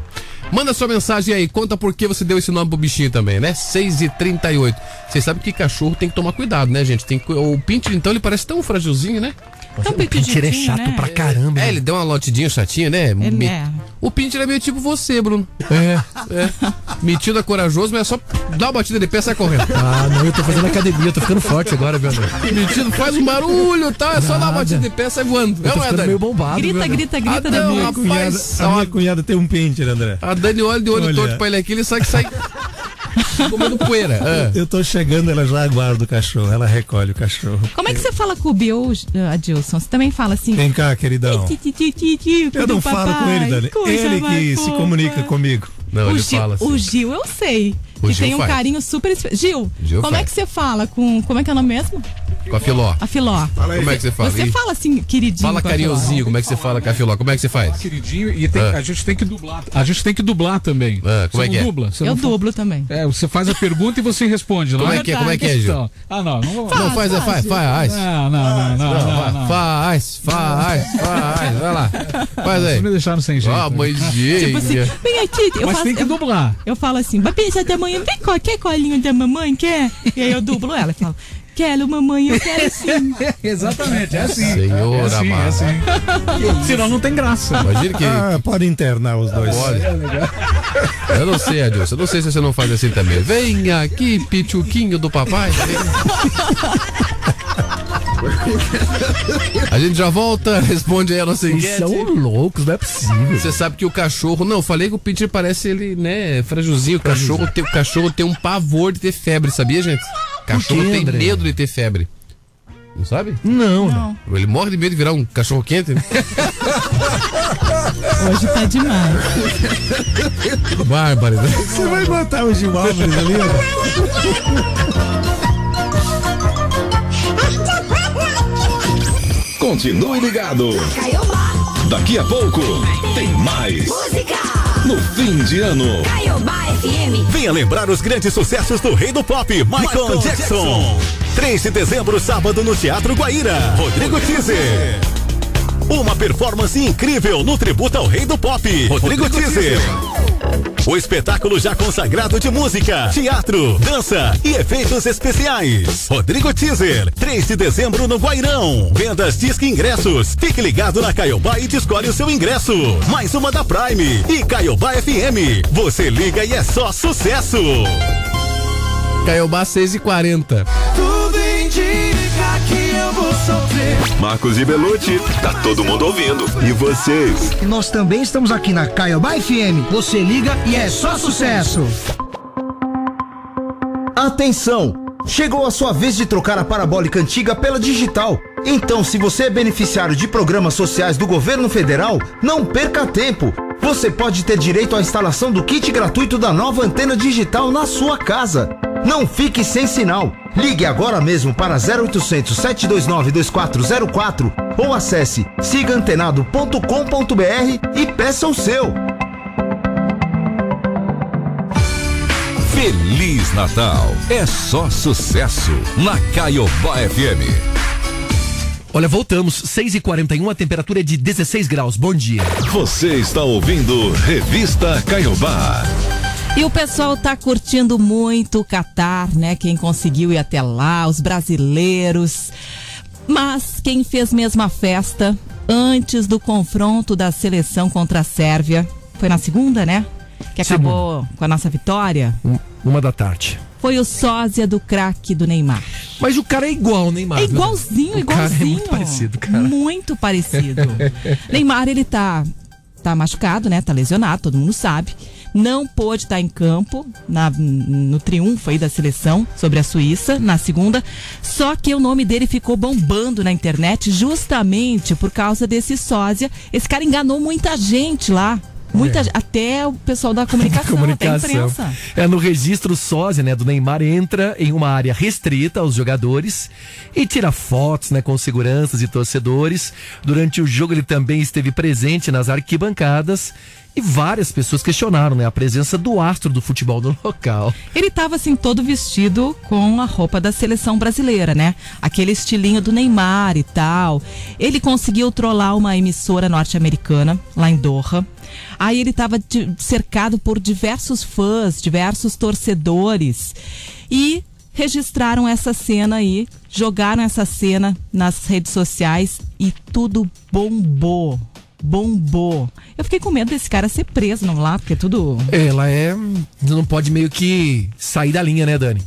Manda sua mensagem aí, conta por que você deu esse nome pro bichinho também, né? 6 e 38 Vocês sabem que cachorro tem que tomar cuidado, né, gente? Tem que- O Pinter, então, ele parece tão fragilzinho, né? Tão O Pinter é chato né? pra caramba. É, hein? ele deu uma lotidinha chatinha, né? Ele Me- é. O Pinter é meio tipo você, Bruno. É. é. Metido é corajoso, mas é só dar uma batida de pé e sai correndo. Ah, não, eu tô fazendo academia, eu tô ficando forte agora, meu Deus. Metido faz um barulho, tá? É só dar uma batida de pé e sai voando. Eu É, não é, Dani? meio bombado, Grita, grita, grita Ah, da não, minha. Cunhada, a minha cunhada tem um pincher, André. A Dani olha de olho Olha. torto pra ele aqui, ele sabe que sai comendo poeira. [laughs] Ah. Eu tô chegando, ela já aguarda o cachorro, ela recolhe o cachorro. Como é que você fala com o Bill, Adilson? Você também fala assim? Vem cá, queridão. "Ti, ti, ti, ti, ti, Eu não falo com ele, Dani. Ele que se fofa." comunica comigo. Não, o ele Gil, fala assim. o Gil, eu sei. O que Gil tem um faz. carinho super especial. Gil, Gil como é faz. que você fala com. Como é que é o nome mesmo? Com a filó. A Filó. Como é que você fala? Você fala assim, queridinho. Fala com carinhosinho, como é que você fala com a filó? Como é que você faz? Queridinho, e tem- Ah. a gente tem que dublar. A gente tem que dublar também. Ah, como você é que é? dubla? Você Eu dublo também. É, você faz a pergunta e você responde lá. Como é que é? Como é que é, Gil? Ah, não, não vou. Não, faz, faz, faz. Não, não, não, não. Faz, faz, faz. Vai lá. Faz aí. Vocês me deixaram sem jeito. Ah, mãezinha. Tipo assim, vem aqui. Eu Mas faço, tem que dublar. eu falo assim, vai pensar da manhã, vem cá, quer colinho da mamãe, quer? E aí eu dublo ela e falo, quero mamãe, eu quero sim. [laughs] Exatamente, é assim. Senhor é assim, é amado. assim. [laughs] Senão não tem graça. Imagina que. Ah, pode internar os dois. Pode. Eu não sei, Adilson. Eu não sei se você não faz assim também. Vem aqui, pituquinho do papai. [laughs] A gente já volta, responde aí a nossa Vocês enquete. são loucos, não é possível. Você sabe que o cachorro. Não, eu falei que o Pinter parece ele, né? Fragilzinho. O cachorro, tem, o cachorro tem um pavor de ter febre, sabia, gente? Cachorro quê, tem André? medo de ter febre. Não sabe? Não, Não, Ele morre de medo de virar um cachorro quente. né? hoje tá demais. Bárbaro, né? Você vai botar o Gil Álvares ali? ó? Continue ligado. Caiobá, Daqui a pouco tem mais. música. No fim de ano. Caiobá FM. Venha lembrar os grandes sucessos do rei do pop, Michael, Jackson. 3 de dezembro, sábado, no Teatro Guaíra. Rodrigo Teaser. Uma performance incrível no tributo ao rei do pop, Rodrigo, Teaser. O espetáculo já consagrado de música, teatro, dança e efeitos especiais. Rodrigo Teaser, 3 de dezembro no Guairão. Vendas Disque Ingressos. Fique ligado na Caiobá e escolhe o seu ingresso. Mais uma da Prime e Caiobá FM. Você liga e é só sucesso. Caiobá 6h40. Tudo indica que eu vou sofrer. Marcos e Belucci, tá todo mundo ouvindo. E vocês? Nós também estamos aqui na Caiobá FM. Você liga e é só sucesso. Atenção! Chegou a sua vez de trocar a parabólica antiga pela digital. Então, se você é beneficiário de programas sociais do governo federal, não perca tempo. Você pode ter direito à instalação do kit gratuito da nova antena digital na sua casa. Não fique sem sinal. Ligue agora mesmo para 0800 729 2404 ou acesse sigaantenado.com.br e peça o seu. Feliz Natal. É só sucesso na Caiobá FM. Olha, voltamos. 6h41, a temperatura é de 16 graus. Bom dia. Você está ouvindo Revista Caiobá. E o pessoal tá curtindo muito o Catar, né? Quem conseguiu ir até lá, os brasileiros. Mas quem fez mesmo a festa antes do confronto da seleção contra a Sérvia, foi na segunda, né? Que acabou com a nossa vitória. Um- Uma da tarde. Foi o sósia do craque do Neymar. Mas o cara é igual ao Neymar. É igualzinho, O cara é igualzinho. muito parecido, cara. Muito parecido. [laughs] Neymar, ele tá, tá machucado, né? Tá lesionado, todo mundo sabe. Não pôde estar em campo na- no triunfo aí da seleção sobre a Suíça na segunda. Só que o nome dele ficou bombando na internet justamente por causa desse sósia. Esse cara enganou muita gente lá. Muita, ge- Até o pessoal da comunicação, [laughs] imprensa. É, no registro sósia, né, do Neymar entra em uma área restrita aos jogadores e tira fotos, né, com seguranças e torcedores. Durante o jogo ele também esteve presente nas arquibancadas e várias pessoas questionaram, né, a presença do astro do futebol no local. Ele tava assim todo vestido com a roupa da seleção brasileira, né? Aquele estilinho do Neymar e tal. Ele conseguiu trollar uma emissora norte-americana lá em Doha. Aí ele estava cercado por diversos fãs, diversos torcedores. E registraram essa cena aí, jogaram essa cena nas redes sociais e tudo bombou. Bombou. Eu fiquei com medo desse cara ser preso, não lá, porque tudo. Ela é. Não pode meio que sair da linha, né, Dani?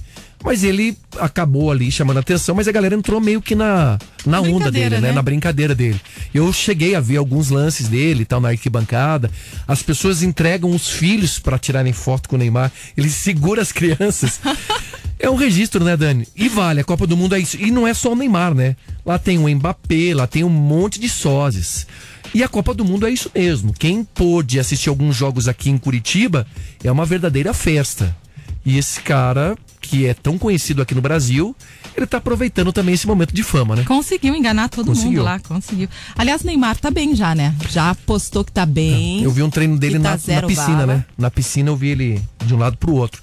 Mas ele acabou ali chamando a atenção, mas a galera entrou meio que na, na onda dele, né? né? Na brincadeira dele. Eu cheguei a ver alguns lances dele e tal na arquibancada. As pessoas entregam os filhos para tirarem foto com o Neymar. Ele segura as crianças. [laughs] É um registro, né, Dani? E vale, a Copa do Mundo é isso. E não é só o Neymar, né? Lá tem o Mbappé, lá tem um monte de sósias. E a Copa do Mundo é isso mesmo. Quem pôde assistir alguns jogos aqui em Curitiba é uma verdadeira festa. E esse cara, que é tão conhecido aqui no Brasil, ele tá aproveitando também esse momento de fama, né? Conseguiu enganar todo mundo Conseguiu. lá, conseguiu. Aliás, Neymar tá bem já, né? Já postou que tá bem. Eu vi um treino dele tá na, na piscina, bala. né? Na piscina eu vi ele de um lado pro outro.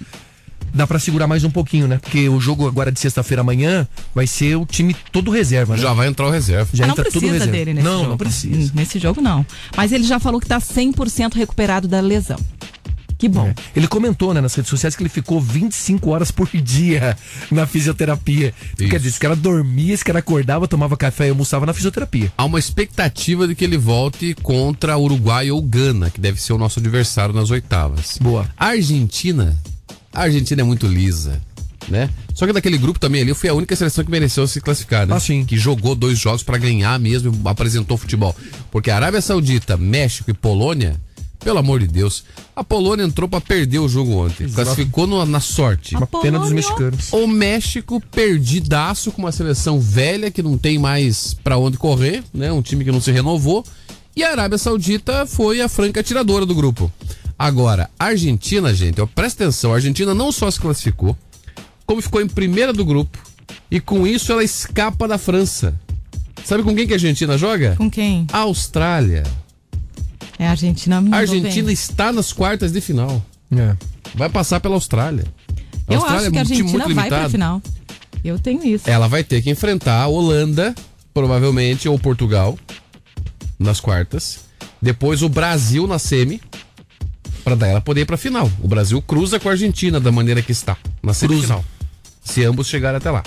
Dá pra segurar mais um pouquinho, né? Porque o jogo agora de sexta-feira amanhã vai ser o time todo reserva, né? Já vai entrar o reserva. Já Ah, não entra tudo precisa reserva. dele nesse não, jogo. não precisa. Nesse jogo não. Mas ele já falou que tá 100% recuperado da lesão. Que bom. É. Ele comentou, né, nas redes sociais que ele ficou 25 horas por [laughs] dia na fisioterapia. Quer dizer, esse cara dormia, esse cara acordava, tomava café e almoçava na fisioterapia. Há uma expectativa de que ele volte contra Uruguai ou Gana, que deve ser o nosso adversário nas oitavas. Boa. A Argentina, a Argentina é muito lisa, né? Só que daquele grupo também ali foi a única seleção que mereceu se classificar, né? Ah, sim. Que jogou dois jogos pra ganhar mesmo, e apresentou futebol. Porque a Arábia Saudita, México e Polônia, pelo amor de Deus, a Polônia entrou pra perder o jogo ontem. Exato. Classificou no- na sorte. Uma pena dos mexicanos. O México perdidaço com uma seleção velha que não tem mais pra onde correr, né? Um time que não se renovou. E a Arábia Saudita foi a franca tiradora do grupo. Agora, a Argentina, gente, ó, presta atenção, a Argentina não só se classificou, como ficou em primeira do grupo. E com isso ela escapa da França. Sabe com quem que a Argentina joga? Com quem? A Austrália. É a Argentina. A Argentina bem. está nas quartas de final. É. Vai passar pela Austrália. A Eu Austrália acho que a é um time Argentina muito vai pra limitado. final. Eu tenho isso. Ela vai ter que enfrentar a Holanda, provavelmente, ou Portugal, nas quartas. Depois o Brasil na semi, pra daí ela poder ir pra final. O Brasil cruza com a Argentina da maneira que está, na semifinal. Se ambos chegarem até lá.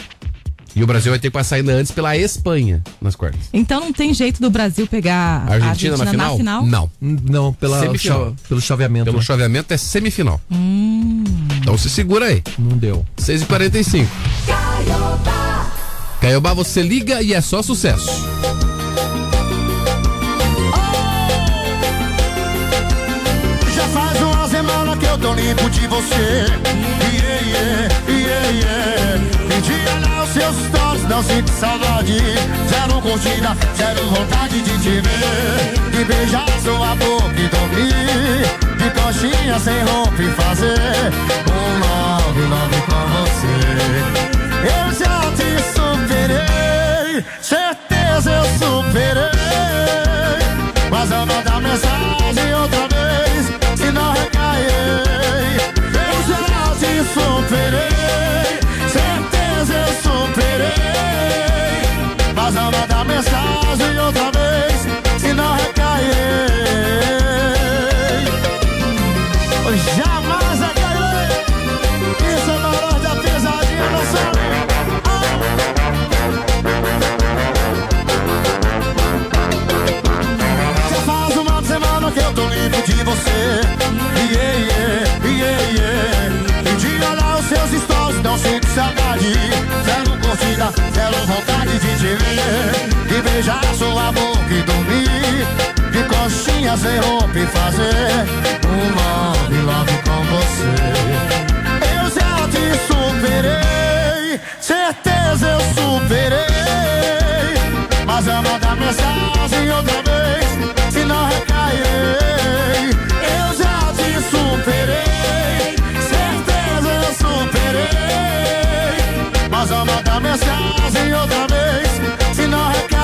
E o Brasil vai ter que passar ainda antes pela Espanha nas quartas. Então não tem jeito do Brasil pegar A Argentina, na, final? Não. Não, pela, cha- pelo chaveamento. Pelo né? chaveamento é semifinal. Hum. Então se segura aí. Não deu. 6h45. Caiobá, você liga e é só sucesso. Já faz uma semana que eu tô limpo de você. Yeah, yeah, yeah, yeah. Seus stories, não sinto saudade. Zero curtida, zero vontade de te ver. De beijar sua boca e dormir. De coxinha sem roupa e fazer um love, love com você. Eu já te superei, certeza eu superei. Mas eu vou dar mensagem outra vez, se não recair. Eu já te superei, mensagem outra vez, se não recair. Jamais recairei. Isso é valor da pesadinha, não sabe? Já faz uma semana que eu tô limpo de você. Yeah, yeah, yeah, yeah. E de olhar os seus stories, não sinto saudade. Zero curtida, zero vontade de te ver. Beijar sua boca e dormir. De coxinha sem roupa e fazer um love, love com você. Eu já te superei, certeza eu superei. Mas eu vou dar mensagem outra vez, se não recairei. Eu já te superei, certeza eu superei. Mas eu vou dar mensagem outra vez, se não recairei.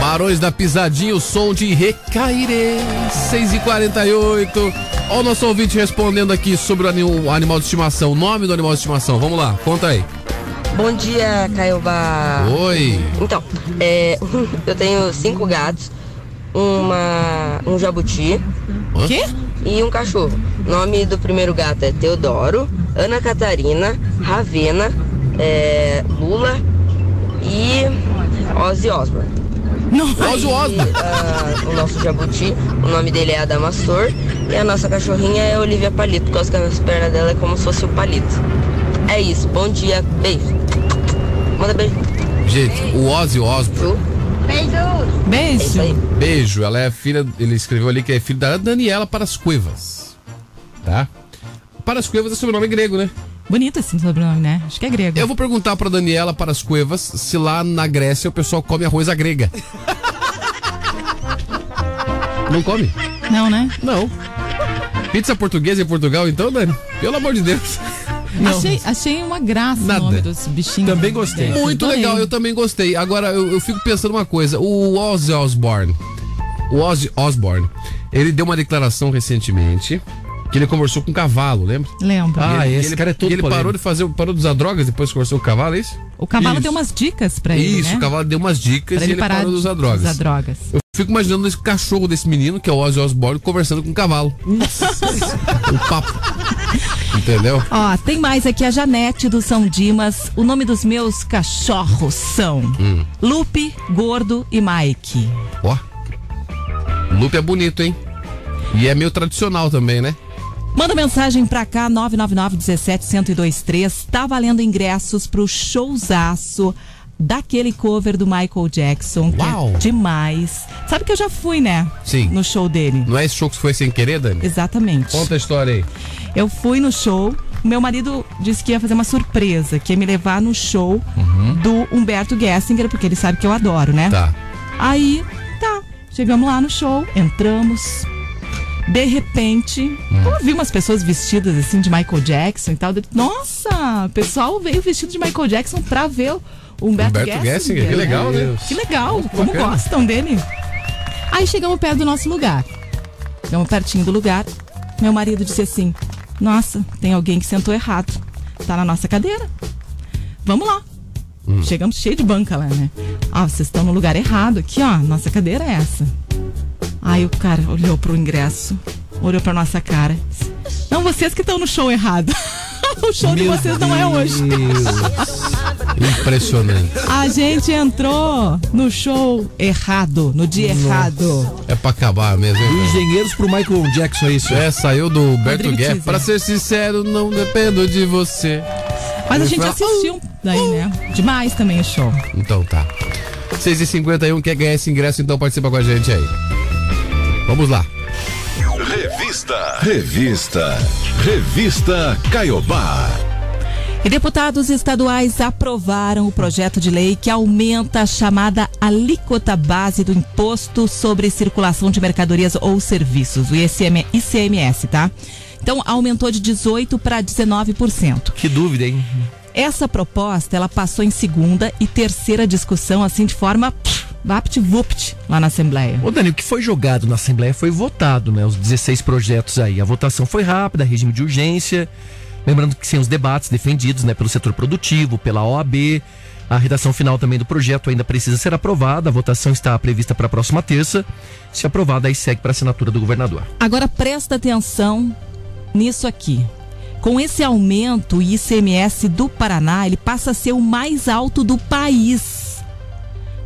Barões da Pisadinha, o som de Recairei. 6 e 48 Olha o nosso ouvinte respondendo aqui sobre o ani- o animal de estimação. O nome do animal de estimação. Vamos lá, conta aí. Bom dia, Caiobá. Oi. Então, é, [laughs] eu tenho cinco gatos, uma, um jabuti Quê? e um cachorro. O nome do primeiro gato é Teodoro, Ana Catarina, Ravena, é, Lula e Ozzy Osbourne. Ozzy Osbourne. [laughs] Ah, o nosso jabuti, o nome dele é Adamastor e a nossa cachorrinha é Olivia Palito, por causa que as pernas dela é como se fosse o palito. É isso, bom dia, beijo. Manda beijo. Gente, o Ozzy Osbourne. Beijo. Beijo. Beijo, ela é filha. Ele escreveu ali que é filho da Daniela Parascuevas. Tá? Parascuevas é sobrenome grego, né? Bonito esse sobrenome, né? Acho que é grego. Eu vou perguntar pra Daniela Parascuevas se lá na Grécia o pessoal come arroz à grega. Não come? Não, né? Não. Pizza portuguesa em Portugal, então, Dani? Pelo amor de Deus. Achei, achei uma graça Nada. o nome dos bichinhos. Também gostei. Muito adorei. legal, eu também gostei. Agora, eu, eu fico pensando uma coisa. O Ozzy Osbourne, o Ozzy Osbourne, ele deu uma declaração recentemente que ele conversou com um cavalo, lembra? Lembro. Ah, ele, esse ele, cara é todo Ele parou de fazer, parou de usar drogas depois que conversou com o cavalo, é isso? O cavalo Isso. deu umas dicas pra ele, Isso, né? o cavalo deu umas dicas Pra e ele ele parou de usar drogas. usar drogas. Eu fico imaginando esse cachorro desse menino, que é o Ozzy Osbourne, conversando com um cavalo. um [laughs] papo. Entendeu? Ó, tem mais aqui a Janete do São Dimas. O nome dos meus cachorros são Hum. Lupe, Gordo e Mike. Ó. O Lupe é bonito, hein? E é meio tradicional também, né? Manda mensagem pra cá, 999 17 1023. Tá valendo ingressos pro showzaço daquele cover do Michael Jackson. Que Uau. É demais. Sabe que eu já fui, né? Sim. No show dele. Não é esse show que foi sem querer, Dani? Exatamente. Conta a história aí. Eu fui no show. Meu marido disse que ia fazer uma surpresa, que ia me levar no show do Humberto Gessinger, porque ele sabe que eu adoro, né? Tá. Aí, tá. Chegamos lá no show, entramos. De repente, eu vi umas pessoas vestidas assim de Michael Jackson e tal. Eu Nossa, o pessoal veio vestido de Michael Jackson pra ver o Humberto, Humberto Gessinger, que legal, né? Que legal, como bacana. gostam dele. Aí chegamos perto do nosso lugar. Chegamos pertinho do lugar. Meu marido disse assim: Nossa, tem alguém que sentou errado. Tá na nossa cadeira. Vamos lá. Chegamos cheio de banca lá, né? Ah, vocês estão no lugar errado aqui, ó. Nossa cadeira é essa. Aí o cara olhou pro ingresso, olhou pra nossa cara. Não, vocês que estão no show errado. [laughs] o show de vocês não é hoje. Impressionante. A gente entrou no show errado, no dia errado. É pra acabar mesmo, hein? Do Engenheiros pro Michael Jackson, é isso? É, saiu do Rodrigo Guerra. Pra ser sincero, não dependo de você. Mas a gente assistiu daí, né? Demais também o show. Então tá. 6h51, quer ganhar esse ingresso, então participa com a gente aí. Vamos lá. Revista. Revista. Revista Caiobá. E deputados estaduais aprovaram o projeto de lei que aumenta a chamada alíquota base do Imposto sobre Circulação de Mercadorias ou Serviços, o ICM, ICMS, tá? Então aumentou de 18 para 19%. Que dúvida, hein? Essa proposta, ela passou em segunda e terceira discussão, assim, de forma pff, vapt-vupt lá na Assembleia. Ô Dani, o que foi jogado na Assembleia foi votado, né? Os 16 projetos aí. A votação foi rápida, regime de urgência. Lembrando que sem os debates defendidos, né, pelo setor produtivo, pela OAB. A redação final também do projeto ainda precisa ser aprovada. A votação está prevista para a próxima terça. Se aprovada, aí segue para a assinatura do governador. Agora presta atenção nisso aqui. Com esse aumento, o ICMS do Paraná ele passa a ser o mais alto do país.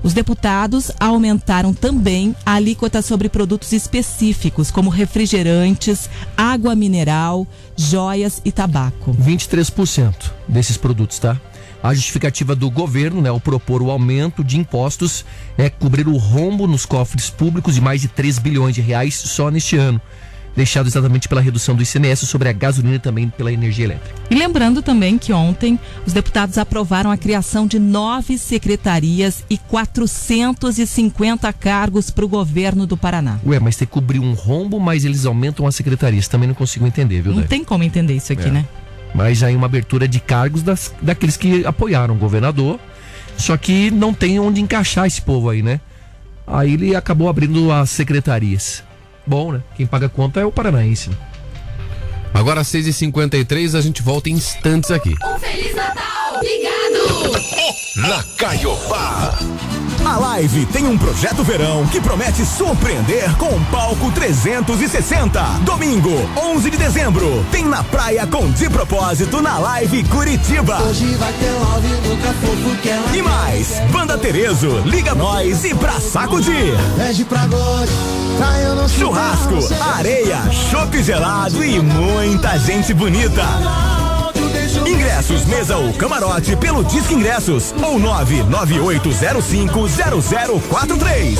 Os deputados aumentaram também a alíquota sobre produtos específicos, como refrigerantes, água mineral, joias e tabaco. 23% desses produtos, tá? A justificativa do governo, né, ao propor o aumento de impostos, é cobrir o rombo nos cofres públicos de mais de 3 bilhões de reais só neste ano. Deixado exatamente pela redução do ICMS sobre a gasolina e também pela energia elétrica. E lembrando também que ontem os deputados aprovaram a criação de nove secretarias e 450 cargos para o governo do Paraná. Ué, mas tem que cobrir um rombo, mas eles aumentam as secretarias. Também não consigo entender, viu, Não tem como entender isso aqui, É. né? Mas aí uma abertura de cargos das, daqueles que apoiaram o governador. Só que não tem onde encaixar esse povo aí, né? Aí ele acabou abrindo as secretarias. Bom, né? Quem paga a conta é o paranaense. né? Agora às 6h53 a gente volta em instantes aqui. Um Feliz Natal! Ligado! Na Caiobá. A Live tem um projeto verão que promete surpreender com um palco 360. Domingo, 11 de dezembro, tem na praia com De Propósito na Live Curitiba. Hoje vai ter love nunca fofo que ela E mais, Banda Terezo, Liga Nós e pra sacudir. Pede pra Churrasco, areia, chopp gelado e muita gente bonita. Ingressos, mesa ou camarote pelo Disque Ingressos ou 998050043.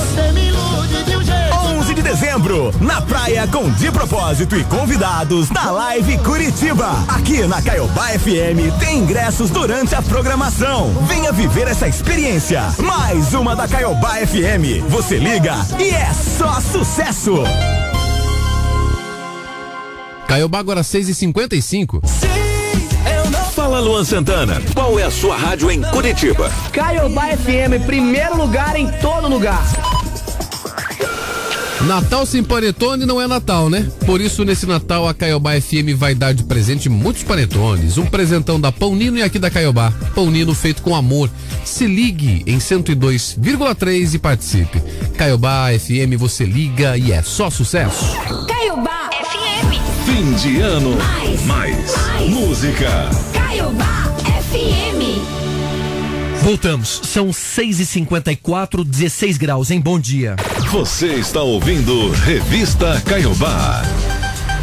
11 de dezembro, na praia com De Propósito e convidados na Live Curitiba. Aqui na Caiobá FM tem ingressos durante a programação. Venha viver essa experiência. Mais uma da Caiobá FM. Você liga e é só sucesso. Caiobá agora às 6h55. Fala Luan Santana, qual é a sua rádio em Curitiba? Caiobá FM, primeiro lugar em todo lugar. Natal sem panetone não é Natal, né? Por isso, nesse Natal, a Caiobá FM vai dar de presente muitos panetones. Um presentão da Pão Nino e aqui da Caiobá. Pão Nino feito com amor. Se ligue em 102,3 e participe. Caiobá FM, você liga e é só sucesso. Caiobá FM. Fim de ano. Mais. Mais. Mais. Música. Caiobá FM. Voltamos. São 6h54, 16 graus, hein? Bom dia. Você está ouvindo Revista Caiobá.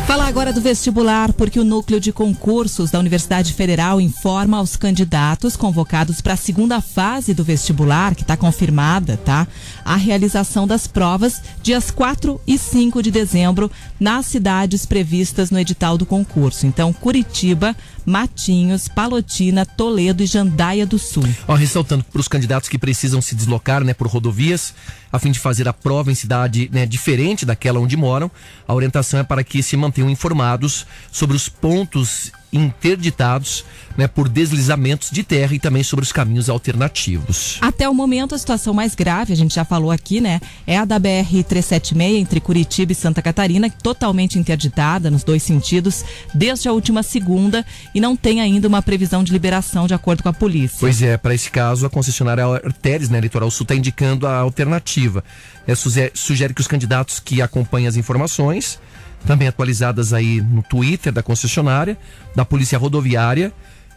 Falar agora do vestibular, porque o núcleo de concursos da Universidade Federal informa aos candidatos convocados para a segunda fase do vestibular, que está confirmada, tá? A realização das provas dias 4 e 5 de dezembro nas cidades previstas no edital do concurso. Então, Curitiba, Matinhos, Palotina, Toledo e Jandaia do Sul. Ó, ressaltando para os candidatos que precisam se deslocar né, por rodovias, a fim de fazer a prova em cidade né, diferente daquela onde moram, a orientação é para que se mantenham informados sobre os pontos interditados né, por deslizamentos de terra e também sobre os caminhos alternativos. Até o momento, a situação mais grave, a gente já falou aqui, né? É a da BR-376 entre Curitiba e Santa Catarina, totalmente interditada nos dois sentidos, desde a última segunda, e não tem ainda uma previsão de liberação, de acordo com a polícia. Pois é, para esse caso, a concessionária Arteres, né, Litoral Sul, está indicando a alternativa. É, suge- sugere que os candidatos que acompanhem as informações, também atualizadas aí no Twitter da concessionária, da Polícia Rodoviária,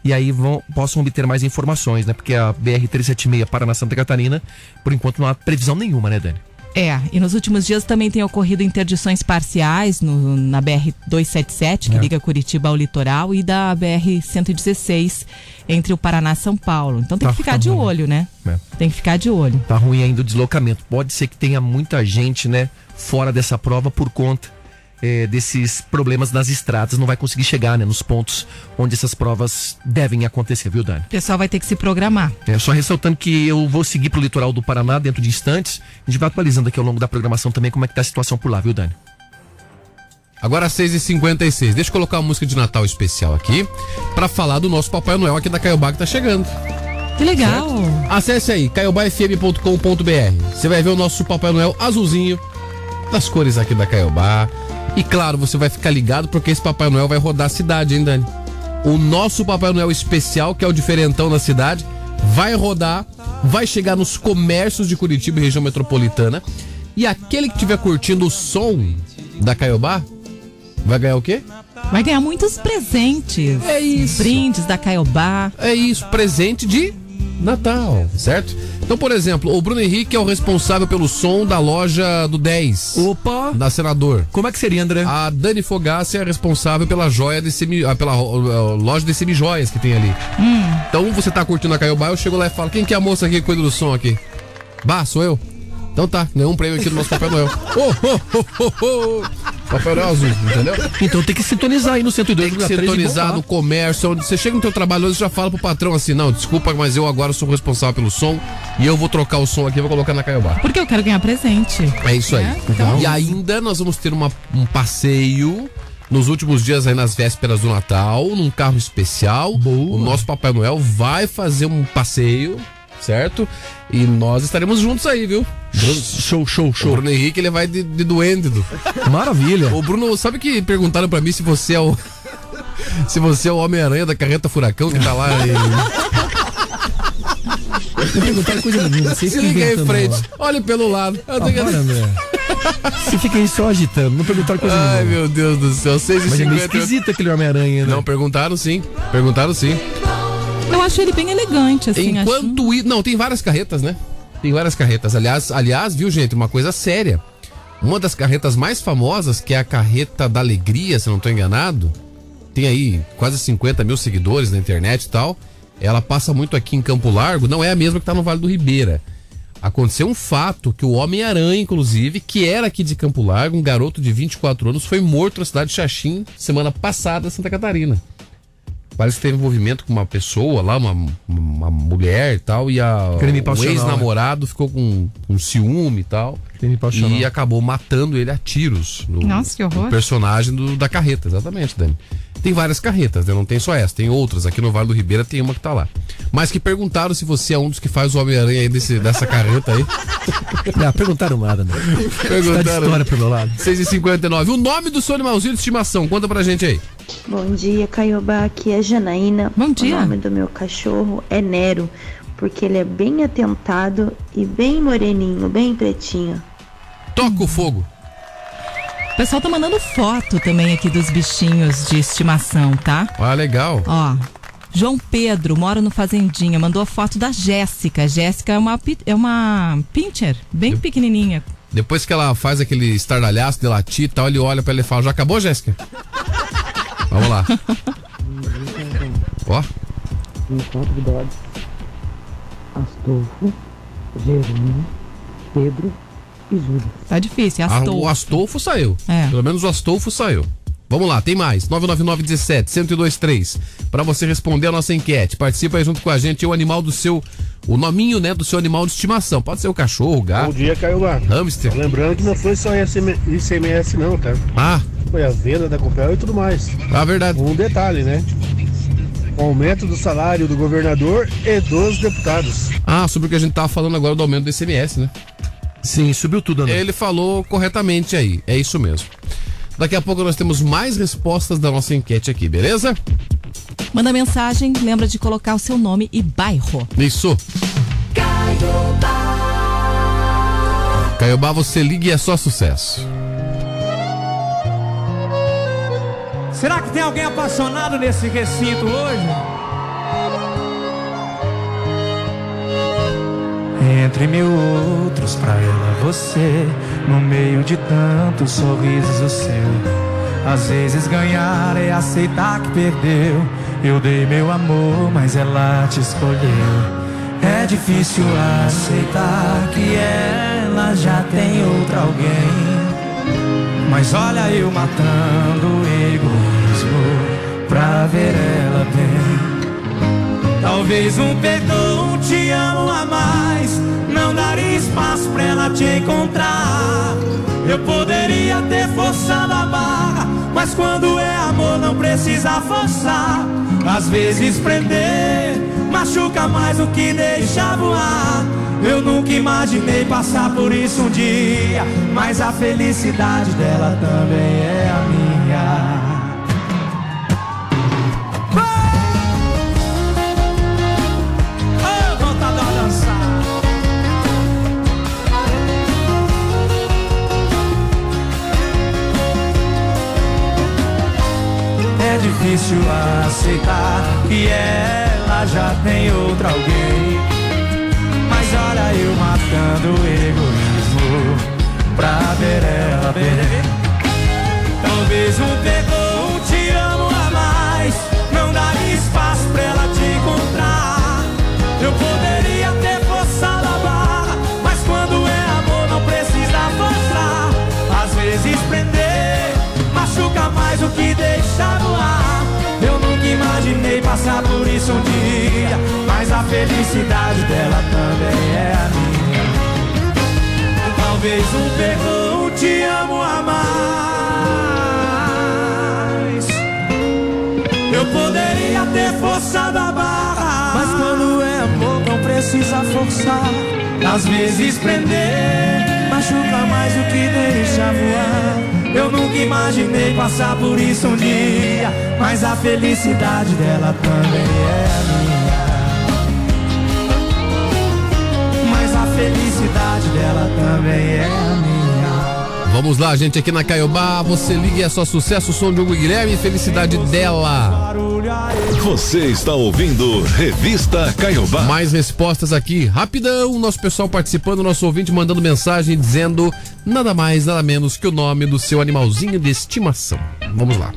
e aí vão, possam obter mais informações, né? Porque a BR-376 Paraná Santa Catarina, por enquanto, não há previsão nenhuma, né, Dani? É, e nos últimos dias também tem ocorrido interdições parciais no- na BR-277, que É. liga Curitiba ao litoral, e da BR-116, entre o Paraná e São Paulo. Então tem Tá que ficar de ruim. olho, né? É. Tem que ficar de olho. Tá ruim ainda o deslocamento. Pode ser que tenha muita gente, né, fora dessa prova por conta eh, desses problemas nas estradas. Não vai conseguir chegar, né, nos pontos onde essas provas devem acontecer, viu, Dani? O pessoal vai ter que se programar. É, só ressaltando que eu vou seguir pro litoral do Paraná dentro de instantes. A gente vai atualizando aqui ao longo da programação também como é que tá a situação por lá, viu, Dani? Agora às 6h56. Deixa eu colocar uma música de Natal especial aqui pra falar do nosso Papai Noel aqui da Caiobá que tá chegando. Que legal! Acesse aí, caiobafm.com.br. Você vai ver o nosso Papai Noel azulzinho, das cores aqui da Caiobá. E claro, você vai ficar ligado porque esse Papai Noel vai rodar a cidade, hein, Dani? O nosso Papai Noel especial, que é o diferentão da cidade, vai rodar, vai chegar nos comércios de Curitiba e região metropolitana. E aquele que estiver curtindo o som da Caiobá, vai ganhar o quê? Vai ganhar muitos presentes. É isso. Brindes da Caiobá. É isso, presente de Natal, certo? Então, por exemplo, o Bruno Henrique é o responsável pelo som da loja do 10. Opa! Da Senador. Como é que seria, André? A Dani Fogassi é a responsável pela joia de semi, ah, pela loja de semijoias que tem ali. Então você tá curtindo a Caiobá, eu chego lá e falo, quem que é a moça aqui que cuida do som aqui? Bah, sou eu. Então tá, nenhum prêmio aqui do nosso Papai Noel. Oh, oh, oh, oh, oh. Papai Noel azul, entendeu? Então tem que sintonizar aí no 102 Tem que sintonizar no comércio, onde você chega no teu trabalho hoje já fala pro patrão assim, não, desculpa, mas eu agora sou responsável pelo som e eu vou trocar o som aqui e vou colocar na Caiobá. Porque eu quero ganhar presente. É isso aí. Então- E ainda nós vamos ter uma- um passeio nos últimos dias aí nas vésperas do Natal, num carro especial. O nosso Papai Noel vai fazer um passeio, certo? E nós estaremos juntos aí, viu? Show, show, show. O Bruno Henrique, ele vai de, de duende. Maravilha. O Bruno, sabe que perguntaram pra mim se você é o. [laughs] Se você é o Homem-Aranha da carreta Furacão que tá lá e. Não [laughs] perguntaram coisa nenhuma. Vocês Se que liga aí frente, olhe pelo lado. Eu que- Agora, André. Você fica aí só agitando, não perguntaram coisa Ai, nenhuma. meu Deus do céu, 6 e Mas é meio 50. esquisito aquele Homem-Aranha, né? Não, perguntaram sim. Perguntaram sim. Eu acho ele bem elegante, assim. acho- Enquanto i- Não, tem várias carretas, né? Tem várias carretas. Aliás, aliás, viu, gente, uma coisa séria. Uma das carretas mais famosas, que é a carreta da alegria, se não estou enganado, tem aí quase 50 mil seguidores na internet e tal. Ela passa muito aqui em Campo Largo, não é a mesma que tá no Vale do Ribeira. Aconteceu um fato que o Homem-Aranha, inclusive, que era aqui de Campo Largo, um garoto de 24 anos, foi morto na cidade de Xaxim semana passada, Santa Catarina. Parece que teve envolvimento com uma pessoa lá, uma, uma mulher e tal, e a, o passional, ex-namorado ficou com, com ciúme e tal. E acabou matando ele a tiros. No, Nossa, que horror. no personagem do- da carreta, exatamente, Dani. Tem várias carretas, né? Não tem só essa, tem outras. Aqui no Vale do Ribeira tem uma que tá lá. Mas que perguntaram se você é um dos que faz o Homem-Aranha aí desse, dessa carreta aí. Não, [laughs] perguntaram nada, né? Tá de Perguntaram. história pro meu lado. 6h59. O nome do seu animalzinho de estimação, conta pra gente aí. Bom dia, Caiobá. Aqui é Janaína. Bom dia. O nome do meu cachorro é Nero, porque ele é bem atentado e bem moreninho, bem pretinho. Toca o fogo. O pessoal tá mandando foto também aqui dos bichinhos de estimação, tá? Ah, legal. Ó, João Pedro mora no Fazendinha, mandou a foto da Jéssica. Jéssica é uma, é uma pincher, bem pequenininha. Depois que ela faz aquele estardalhaço de latir e tal, ele olha pra ela e fala: Já acabou, Jéssica? [laughs] Vamos lá. Ó. convidados Astolfo, Jerônimo, Pedro e Júlio. Tá difícil, é Ah, Astolfo. o Astolfo saiu. É. Pelo menos o Astolfo saiu. Vamos lá, tem mais. 99917-1023. Pra você responder a nossa enquete. Participa aí junto com a gente o animal do seu. O nominho, né? Do seu animal de estimação. Pode ser o cachorro, o gato. Bom dia, Caiobá. Hamster. Lembrando que não foi só ICM ICMS não, tá? Ah, Foi a venda da Copel e tudo mais. ah, verdade. Um detalhe, né? O aumento do salário do governador e dos deputados. Ah, sobre o que a gente tava falando agora do aumento do ICMS, né? Sim, subiu tudo, André. Ele falou corretamente aí. É isso mesmo. Daqui a pouco nós temos mais respostas da nossa enquete aqui, beleza? Manda mensagem, lembra de colocar o seu nome e bairro. Isso. Caiobá, você liga e é só sucesso. Será que tem alguém apaixonado nesse recinto hoje? Entre mil outros, pra ela você, no meio de tantos sorrisos o seu. Às vezes ganhar é aceitar que perdeu. Eu dei meu amor, mas ela te escolheu. É difícil aceitar que ela já tem outra alguém. Mas olha eu matando o egoísmo pra ver ela bem. Talvez um perdão te amo a mais. Não daria espaço pra ela te encontrar. Eu poderia ter forçado a barra Mas quando é amor não precisa forçar. Às vezes prender Machuca mais do que deixa voar. Eu nunca imaginei passar por isso um dia Mas a felicidade dela também é a minha difícil aceitar que ela já tem outra alguém. Mas olha eu matando o egoísmo pra ver ela bem. Talvez um perdão te amo a mais Não daria espaço pra ela te encontrar Eu poderia ter forçado a barra Mas quando é amor não precisa forçar Às vezes prender o que deixa voar. Eu nunca imaginei passar por isso um dia, mas a felicidade dela também é a minha. Talvez um perdão te amo a mais. Eu poderia ter forçado a barra, mas quando é amor não precisa forçar. Às vezes prender machuca mais o que deixa voar. Eu nunca imaginei passar por isso um dia, mas a felicidade dela também é minha. Mas a felicidade dela também é minha. Vamos lá, gente, aqui na Caiobá. Você liga e é só sucesso. Som de Hugo Guilherme. Felicidade dela. Você está ouvindo Revista Caiobá. Mais respostas aqui. Rapidão. Nosso pessoal participando, nosso ouvinte mandando mensagem dizendo nada mais, nada menos que o nome do seu animalzinho de estimação. Vamos lá.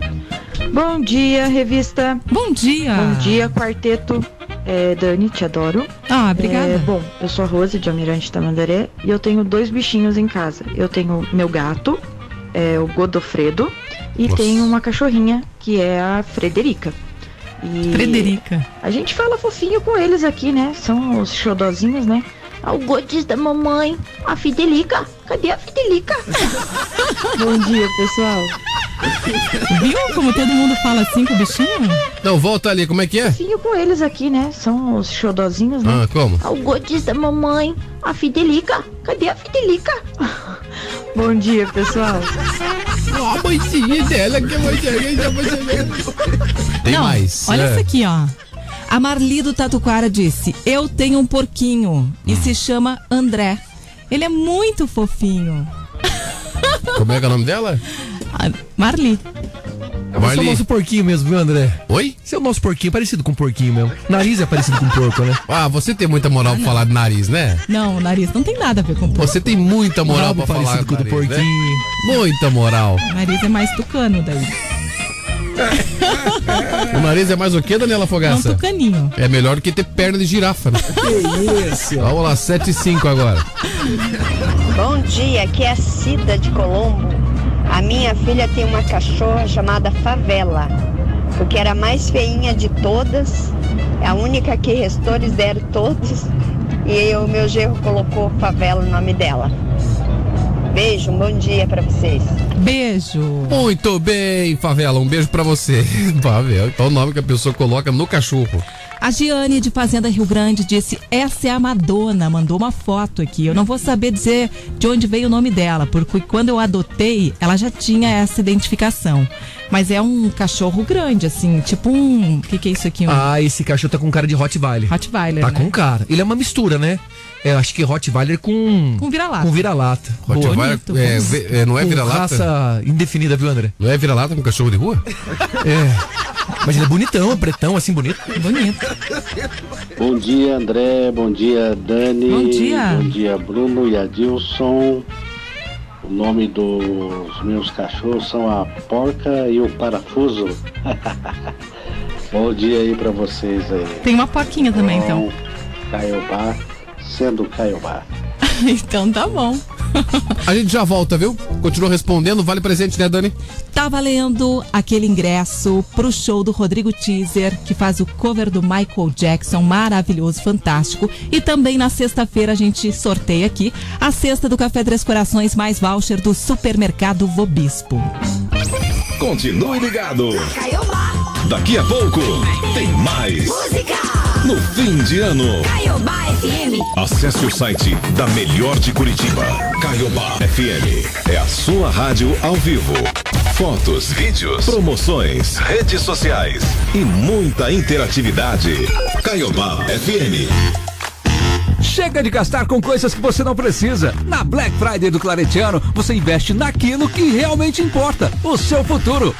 Bom dia, revista. Bom dia. Bom dia, quarteto. É, Dani, te adoro. Ah, obrigada. É, bom, eu sou a Rose de Almirante Tamandaré e eu tenho dois bichinhos em casa. Eu tenho meu gato, é, o Godofredo, e Nossa. tenho uma cachorrinha que é a Frederica. E Frederica. A gente fala fofinho com eles aqui, né? São os xodozinhos, né? Ah, o Godis da mamãe, a Fidelica. Cadê a Fidelica? [laughs] Bom dia, pessoal. Viu como todo mundo fala assim com o bichinho? Não, volta ali, como é que é? Fofinho com eles aqui, né? São os xodozinhos, né? Ah, como? Ah, o Godis da mamãe, a Fidelica. Cadê a Fidelica? [laughs] Bom dia, pessoal. Ó, a mãezinha dela que eu vou Tem Não, mais. Olha É. isso aqui, ó. A Marli do Tatuquara disse: Eu tenho um porquinho e se chama André. Ele é muito fofinho. Como é que é o nome dela? [laughs] Marli. É Você é o nosso porquinho mesmo, viu, André? Oi? Você é o nosso porquinho, parecido com um porquinho mesmo. Nariz é parecido com um porco, né? Ah, você tem muita moral pra falar de nariz, né? Não, o nariz não tem nada a ver com porco. Você tem muita moral Rabo pra falar parecido com o do nariz, né? porquinho. Muita moral. O nariz é mais tucano daí. O nariz é mais o que, Daniela É um Fogaça? tucaninho. É melhor do que ter perna de girafa, né? Que isso? Vamos lá, 7 e 5 agora. Bom dia, aqui é a Cida de Colombo. A minha filha tem uma cachorra chamada Favela, porque era a mais feinha de todas, é a única que restou, eles deram todos, e o meu genro colocou Favela no nome dela. Beijo, um bom dia pra vocês. Beijo. Muito bem, Favela. Um beijo pra você. [laughs] Favela. Então o nome que a pessoa coloca no cachorro. A Giane de Fazenda Rio Grande disse: Essa é a Madonna. Mandou uma foto aqui. Eu não vou saber dizer de onde veio o nome dela, porque quando eu adotei, ela já tinha essa identificação. Mas é um cachorro grande, assim, tipo um. O que, que é isso aqui? Um Ah, esse cachorro tá com cara de Rottweiler. Rottweiler. Tá né? com cara. Ele é uma mistura, né? É, acho que Rottweiler com. Com vira-lata. Com vira-lata. Rottweiler é, é, não é vira-lata? Raça indefinida, viu, André? Não é vira-lata com cachorro de rua? É. Mas ele é bonitão, pretão, assim, bonito. Bonito. Bom dia, André. Bom dia, Dani. Bom dia. Bom dia, Bruno e Adilson. O nome dos meus cachorros são a Porca e o Parafuso. [laughs] Bom dia aí pra vocês aí. Tem uma porquinha também, então. Caiobá, sendo Caiobá. [laughs] então tá bom. [laughs] A gente já volta, viu? Continua respondendo. Vale presente, né, Dani? Tá valendo aquele ingresso pro show do Rodrigo Teaser, que faz o cover do Michael Jackson, maravilhoso, fantástico. E também na sexta-feira a gente sorteia aqui a cesta do Café Três Corações mais voucher do Supermercado Vobispo. Continue ligado. Daqui a pouco tem mais. No fim de ano. Caiobá FM. Acesse o site da Melhor de Curitiba. Caiobá FM. É a sua rádio ao vivo. Fotos, vídeos, promoções, redes sociais e muita interatividade. Caiobá FM. Chega de gastar com coisas que você não precisa. Na Black Friday do Claretiano, você investe naquilo que realmente importa: o seu futuro.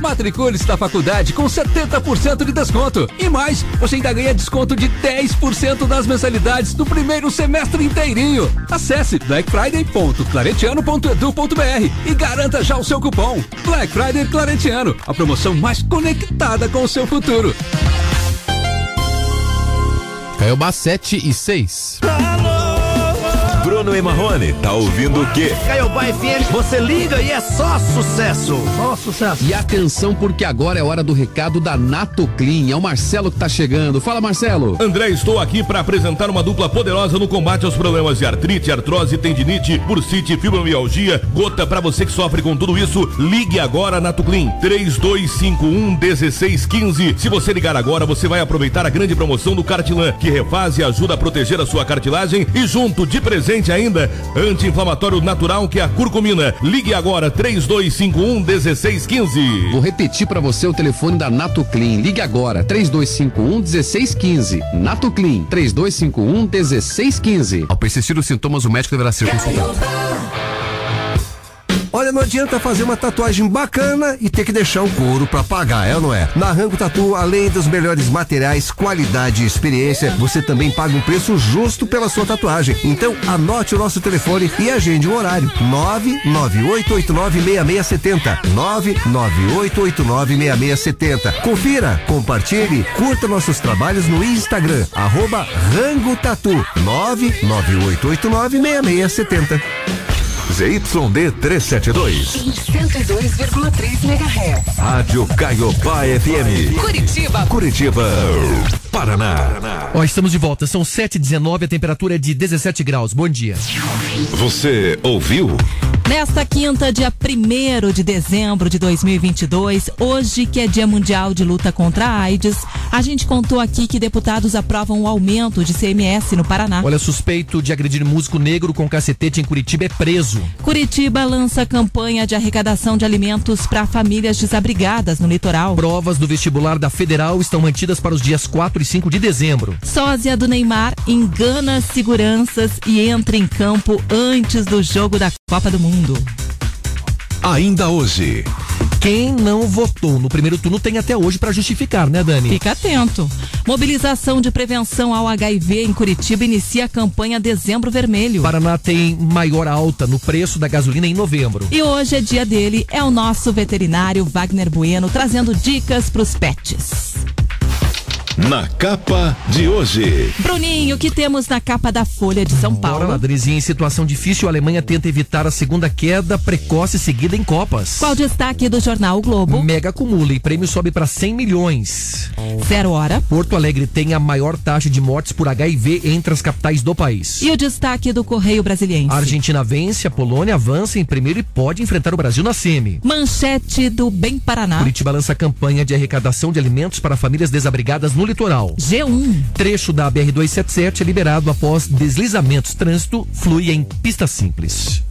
Matricule-se na faculdade com 70% de desconto. E mais, você ainda ganha desconto de 10% das mensalidades do primeiro semestre inteirinho. Acesse blackfriday.claretiano.edu.br e garanta já o seu cupom. Black Friday Claretiano, a promoção mais conectada com o seu futuro. Caiobá 7 e 6. Bruno e Marrone, tá ouvindo o quê? Caiobá FM, você liga e é só sucesso. Só sucesso. E atenção, porque agora é hora do recado da Nato Clean. É o Marcelo que tá chegando. Fala, Marcelo. André, estou aqui para apresentar uma dupla poderosa no combate aos problemas de artrite, artrose, tendinite, bursite, fibromialgia, gota para você que sofre com tudo isso. Ligue agora na Tuclin 3251 1615. Se você ligar agora, você vai aproveitar a grande promoção do Cartilan, que refaz e ajuda a proteger a sua cartilagem e junto de presente ainda anti-inflamatório natural que é a curcumina. Ligue agora 3251 1615. Vou repetir pra você o telefone da Nato Clean. Ligue agora, 3251 1615. Nato Clean, 3251 1615. Ao persistir os sintomas, o médico deverá ser consultado. Olha, não adianta fazer uma tatuagem bacana e ter que deixar o couro pra pagar, é ou não é? Na Rango Tatu, além dos melhores materiais, qualidade e experiência, você também paga um preço justo pela sua tatuagem. Então, anote o nosso telefone e agende um horário. 998896670. 998896670. Confira, compartilhe, curta nossos trabalhos no Instagram, arroba Rango Tatu. 998896670. ZYD 372. Em 102,3 MHz. Rádio Caiobá FM. Curitiba. Curitiba. Paraná. Ó, estamos de volta. São 7h19, a temperatura é de 17 graus. Bom dia. Você ouviu? Nesta quinta, dia 1 de dezembro de 2022, hoje que é Dia Mundial de Luta contra a AIDS, a gente contou aqui que deputados aprovam o aumento de CMS no Paraná. Olha, suspeito de agredir músico negro com cacetete em Curitiba é preso. Curitiba lança campanha de arrecadação de alimentos para famílias desabrigadas no litoral. Provas do vestibular da Federal estão mantidas para os dias 4 e 5 de dezembro. Sósia do Neymar engana seguranças e entra em campo antes do jogo da Copa do Mundo. Ainda hoje. Quem não votou no primeiro turno tem até hoje para justificar, né, Dani? Fica atento. Mobilização de prevenção ao HIV em Curitiba inicia a campanha Dezembro Vermelho. Paraná tem maior alta no preço da gasolina em novembro. E hoje é dia dele, é o nosso veterinário Wagner Bueno trazendo dicas pros pets. Na capa de hoje. Bruninho, o que temos na capa da Folha de São Bora Paulo? lá, Danizinha, em situação difícil, a Alemanha tenta evitar a segunda queda precoce seguida em Copas. Qual o destaque do jornal o Globo? Mega acumula e prêmio sobe para 100 milhões. Zero hora. Porto Alegre tem a maior taxa de mortes por HIV entre as capitais do país. E o destaque do Correio Brasiliense? A Argentina vence, a Polônia avança em primeiro e pode enfrentar o Brasil na semi. Manchete do Bem Paraná. Curitiba lança campanha de arrecadação de alimentos para famílias desabrigadas no litoral. G1. Trecho da BR-277 é liberado após deslizamentos. Trânsito flui em pista simples.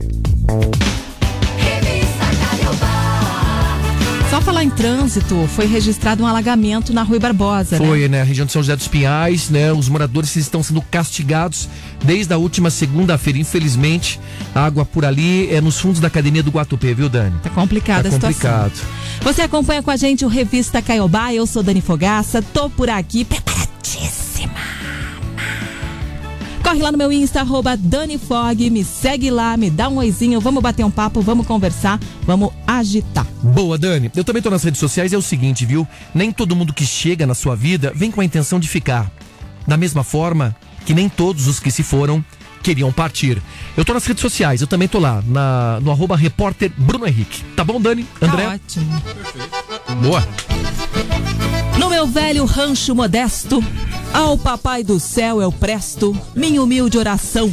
Só falar em trânsito, foi registrado um alagamento na Rui Barbosa, né? Foi, né? Região de São José dos Pinhais, né? Os moradores estão sendo castigados desde a última segunda-feira. Infelizmente, a água por ali é nos fundos da academia do Guatupê, viu, Dani? Tá complicada Tá a situação. complicado. Você acompanha com a gente o Revista Caiobá, eu sou Dani Fogaça, tô por aqui preparadíssima. Corre lá no meu Insta, arroba Dani Fog, me segue lá, me dá um oizinho, vamos bater um papo, vamos conversar, vamos agitar. Boa, Dani. Eu também tô nas redes sociais. É o seguinte, viu? Nem todo mundo que chega na sua vida vem com a intenção de ficar. Da mesma forma que nem todos os que se foram queriam partir. Eu tô nas redes sociais, eu também tô lá, na, no arroba repórter Bruno Henrique. Tá bom, Dani? André? Tá ótimo. Boa. No meu velho rancho modesto, ao papai do céu eu presto minha humilde oração.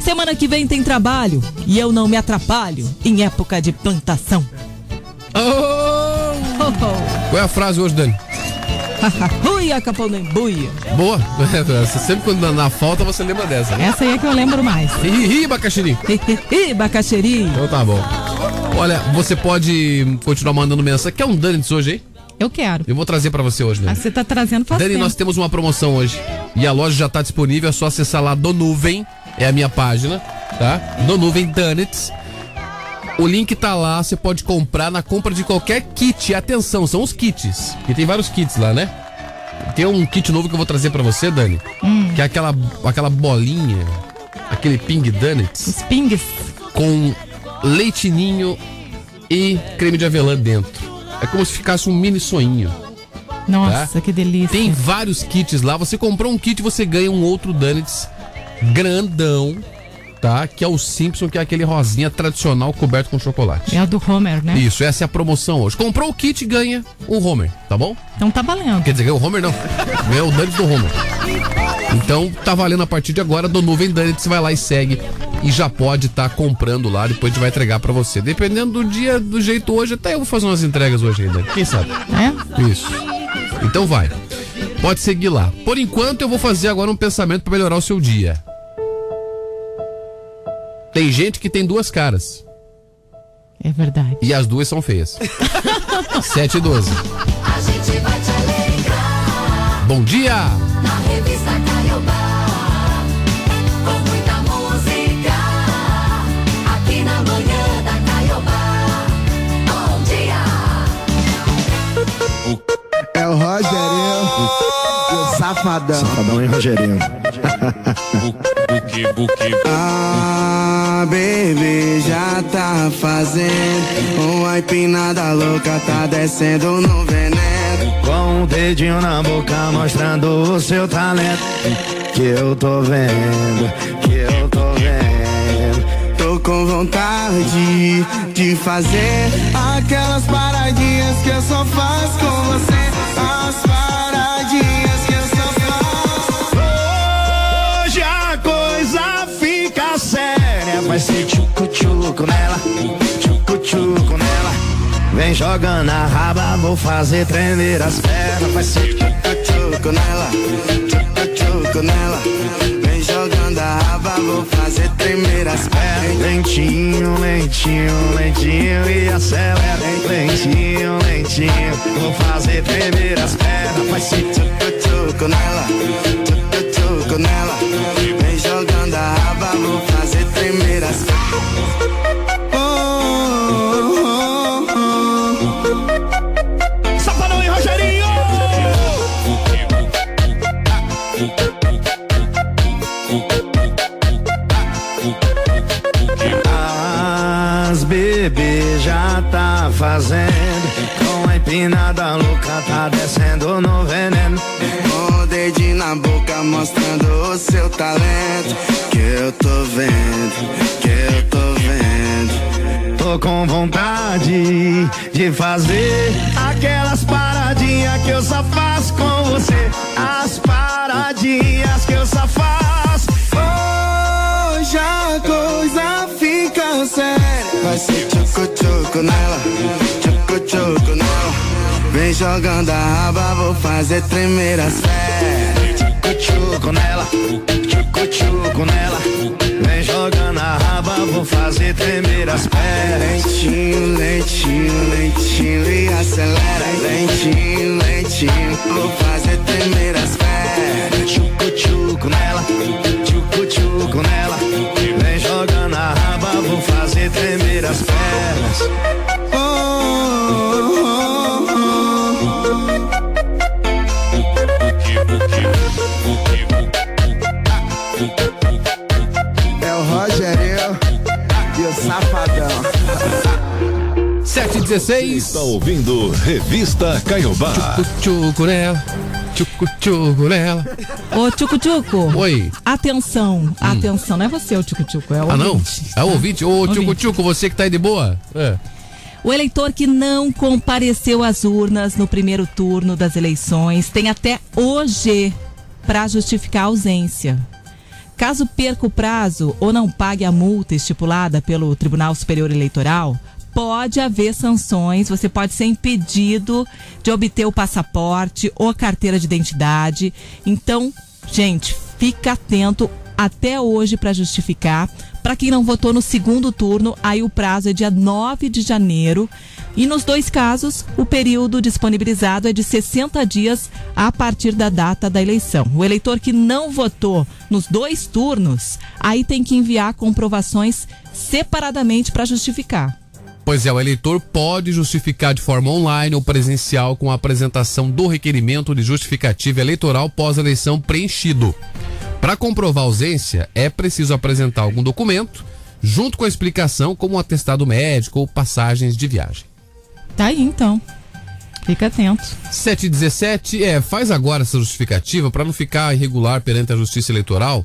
Semana que vem tem trabalho e eu não me atrapalho em época de plantação. Qual é a frase hoje, Dani? [laughs] Ui, a caponembuia. Boa. [laughs] Você sempre quando na falta você lembra dessa. né? Essa aí é que eu lembro mais. Ih, bacaxiri. [laughs] Ih, bacaxiri. Então tá bom. Olha, você pode continuar mandando mensagem. Quer um Dani hoje, hein? Eu quero. Eu vou trazer pra você hoje, Ah, Dani. você tá trazendo faz Dani, tempo. nós temos uma promoção hoje. E a loja já tá disponível, é só acessar lá do Nuvem. É a minha página, tá? Do Nuvem Donuts. O link tá lá, você pode comprar na compra de qualquer kit. Atenção, são os kits. E tem vários kits lá, né? Tem um kit novo que eu vou trazer pra você, Dani. Que é aquela, aquela bolinha, aquele ping donuts. Os pings. Com leitinho e creme de avelã dentro. É como se ficasse um mini sonho. Nossa, que delícia. Tem vários kits lá. Você comprou um kit, você ganha um outro donuts grandão, tá? Que é o Simpson, que é aquele rosinha tradicional coberto com chocolate. É a do Homer, né? Isso, essa é a promoção hoje. Comprou o kit, ganha um Homer, tá bom? Então tá valendo. Quer dizer, o Homer não. Ganha o Nuggets do Homer. Então tá valendo a partir de agora do Nuvem Nuggets, você vai lá e segue e já pode estar comprando lá, depois a gente vai entregar pra você. Dependendo do dia, do jeito hoje, até eu vou fazer umas entregas hoje ainda. Quem sabe? É? Isso. Então vai. Pode seguir lá. Por enquanto eu vou fazer agora um pensamento pra melhorar o seu dia. Tem gente que tem duas caras. É verdade. E as duas são feias. [laughs] 7 e 12. A gente vai te alegrar Bom dia! na revista Caiobá. Com muita música aqui na manhã da Caiobá. Bom dia! É o Rogerinho, o safadão. Safadão e Rogerinho. [laughs] Ah, baby, já tá fazendo uma empinada louca, tá descendo no veneno. Com o dedinho na boca mostrando o seu talento. Que eu tô vendo, que eu tô vendo. Tô com vontade de fazer aquelas paradinhas que eu só faço com você. As ser tchucu-tchucu nela, tchucu-tchucu nela. Vem jogando a raba, vou fazer tremer as pernas. Vai ser tchucu nela, tchucu nela. Vem jogando a raba, vou fazer tremer as pernas. Lentinho, lentinho, lentinho e acelera. Lentinho, lentinho, vou fazer tremer as pernas. Vai ser tchucu nela, tchucu nela. Vem jogando a raba, vou fazer Safadão e Rogerinho! As bebê já tá fazendo Com a empinada louca tá descendo no veneno o dedinho na boca mostrando o seu talento. Que eu tô vendo, que eu tô vendo. Tô com vontade de fazer aquelas paradinhas que eu só faço com você. As paradinhas que eu só faço. Hoje a coisa fica séria. Vai ser tchucu-tchucu nela, tchucu-tchucu nela. Vem jogando a raba, vou fazer tremer as pernas. Tchucu-tchucu nela, tchucu-tchucu nela. Vem jogando a raba, vou fazer tremer as pernas. Lentinho, lentinho, lentinho e acelera. Lentinho, lentinho, vou fazer tremer as pernas. Tchucu-tchucu nela, tchucu-tchucu nela. Vem jogando a raba, vou fazer tremer as pernas. Oh, oh, oh. Safadão. 7 e 16. Está ouvindo Revista Caiobá. Tchucu. Tchucu tchucu nela. Ô, Tchucu Tchucu. Oi. Atenção, atenção. Não é você o Tchucu Tchucu, é o Ah, não? ouvinte, É o tá? ouvinte. Ô, Tchucu Tchucu, você que tá aí de boa? É. O eleitor que não compareceu às urnas no primeiro turno das eleições tem até hoje para justificar a ausência. Caso perca o prazo ou não pague a multa estipulada pelo Tribunal Superior Eleitoral, pode haver sanções, você pode ser impedido de obter o passaporte ou a carteira de identidade. Então, gente, fica atento até hoje para justificar. Para quem não votou no segundo turno, aí o prazo é dia 9 de janeiro. E nos dois casos, o período disponibilizado é de 60 dias a partir da data da eleição. O eleitor que não votou nos dois turnos, aí tem que enviar comprovações separadamente para justificar. Pois é, o eleitor pode justificar de forma online ou presencial com a apresentação do requerimento de justificativa eleitoral pós-eleição preenchido. Para comprovar a ausência, é preciso apresentar algum documento, junto com a explicação, como um atestado médico ou passagens de viagem. Tá aí então. Fica atento. 7 e 17, é, faz agora essa justificativa para não ficar irregular perante a Justiça Eleitoral,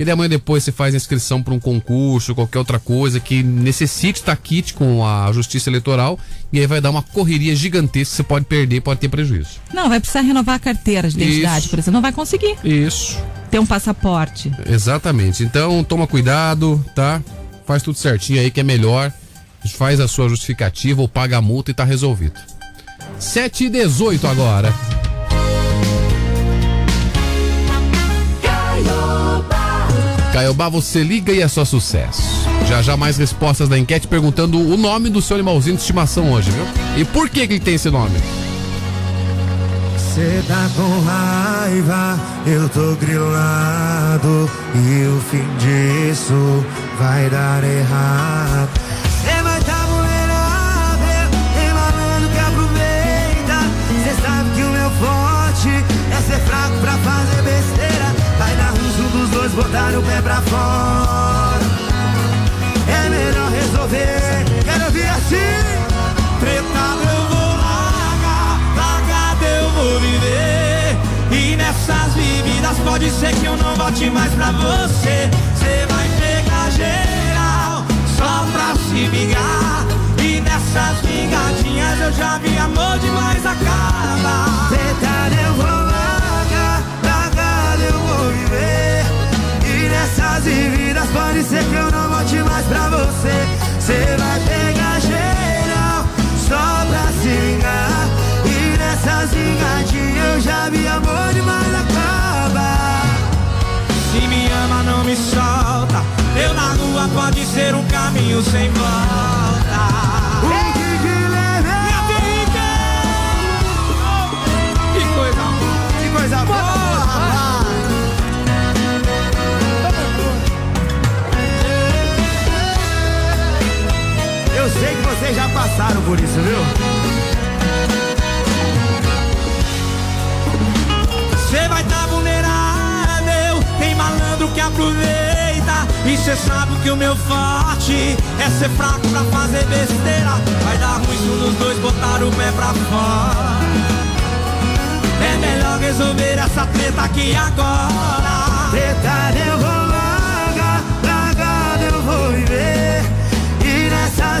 Porque daí amanhã depois você faz inscrição para um concurso, qualquer outra coisa que necessite estar kit com a Justiça Eleitoral e aí vai dar uma correria gigantesca, você pode perder, pode ter prejuízo. Não, vai precisar renovar a carteira de identidade, Isso. por exemplo. Não vai conseguir Isso. ter um passaporte. Exatamente. Então, toma cuidado, tá? Faz tudo certinho aí que é melhor. Faz a sua justificativa ou paga a multa e tá resolvido. 7 e 18 agora. Caiobá, você liga e é só sucesso. Já já mais respostas da enquete perguntando o nome do seu animalzinho de estimação hoje, viu? E por que, que ele tem esse nome? Cê tá com raiva, eu tô grilado E o fim disso vai dar errado Cê vai tá vulnerável, tem malandro que aproveita. Cê sabe que o meu forte é ser fraco pra fazer besteira. Dois botar o pé pra fora. É melhor resolver, quero ouvir assim. Tretado eu vou largar, largado eu vou viver E nessas vividas pode ser que eu não volte mais pra você Cê vai pegar geral, só pra se vingar E nessas vingadinhas eu já vi amor demais acaba Tretado eu vou largar, largado eu vou viver. E nessas vividas pode ser que eu não volte mais pra você. Cê vai pegar geral, só pra se vingar. E nessas vingadinhas eu já vi amor demais acaba. Se me ama não me solta Eu na rua pode ser um caminho sem volta passaram por isso, viu? Cê vai tá vulnerável Tem malandro que aproveita. E cê sabe que o meu forte É ser fraco pra fazer besteira. Vai dar ruim se um dos dois botar o pé pra fora. É melhor resolver essa treta aqui agora. Treta eu vou largar, largado eu vou viver.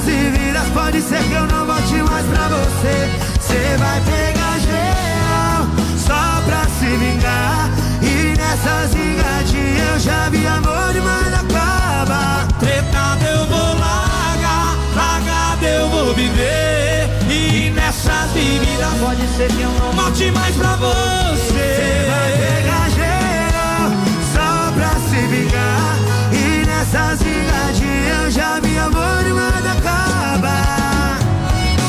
E vividas pode ser que eu não volte mais pra você. Cê vai pegar geral, só pra se vingar. E nessas vingadinhas eu já vi amor demais acaba. Tretado eu vou largar, largado eu vou viver E nessas vividas pode ser que eu não volte mais pra você Cê vai pegar geral, só pra se vingar. E nessas já vi amor demais acaba.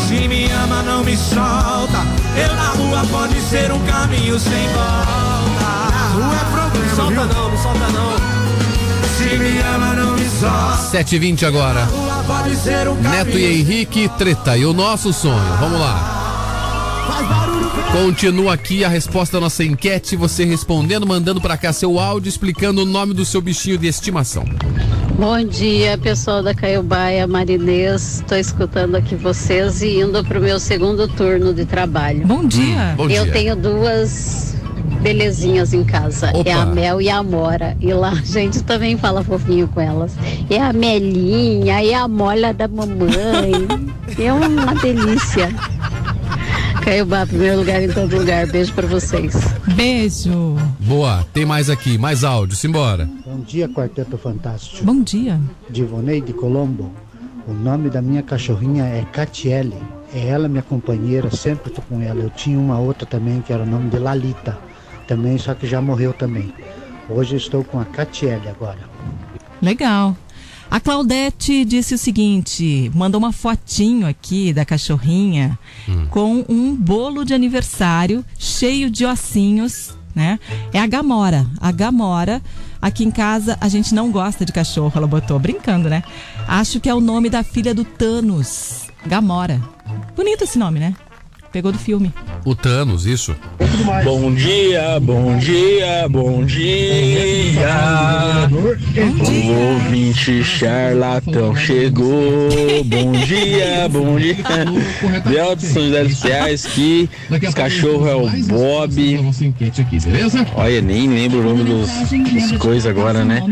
Se me ama não me solta Eu na rua pode ser um caminho sem volta Na rua é problema, Solta não, não solta não Se me ama não me solta 7h20 agora. rua pode ser um Neto e Henrique, treta. E o nosso sonho? Vamos lá. Continua aqui a resposta da nossa enquete. Você respondendo, mandando pra cá seu áudio explicando o nome do seu bichinho de estimação. Bom dia, pessoal da Caiobaia, Marinês. Estou escutando aqui vocês e indo para o meu segundo turno de trabalho. Bom dia. Hum, bom Eu dia. tenho duas belezinhas em casa. Opa. É a Mel e a Amora. E lá a gente também fala fofinho com elas. É a Melinha, é a mola da mamãe. é uma delícia. Caiobá, primeiro lugar em todo lugar. Beijo para vocês. Beijo. Boa, tem mais aqui, mais áudio, simbora. Bom dia, Quarteto Fantástico. Bom dia. Divonei de Colombo. O nome da minha cachorrinha é Catiele. É ela minha companheira, sempre tô com ela. Eu tinha uma outra também que era o nome de Lalita. Também, só que já morreu também. Hoje estou com a Catiele agora. Legal. A Claudete disse o seguinte: mandou uma fotinho aqui da cachorrinha com um bolo de aniversário cheio de ossinhos, né? É a Gamora. A Gamora. Aqui em casa a gente não gosta de cachorro, ela botou, brincando, né? Acho que é o nome da filha do Thanos, Gamora. Bonito esse nome, né? Pegou do filme. O Thanos, isso. Bom dia, bom dia, bom dia. O ouvinte charlatão chegou. Bom dia, bom dia. Del de São José dos Reais que os cachorros é o Bob. Olha, nem lembro o nome dos, dos coisas agora, né?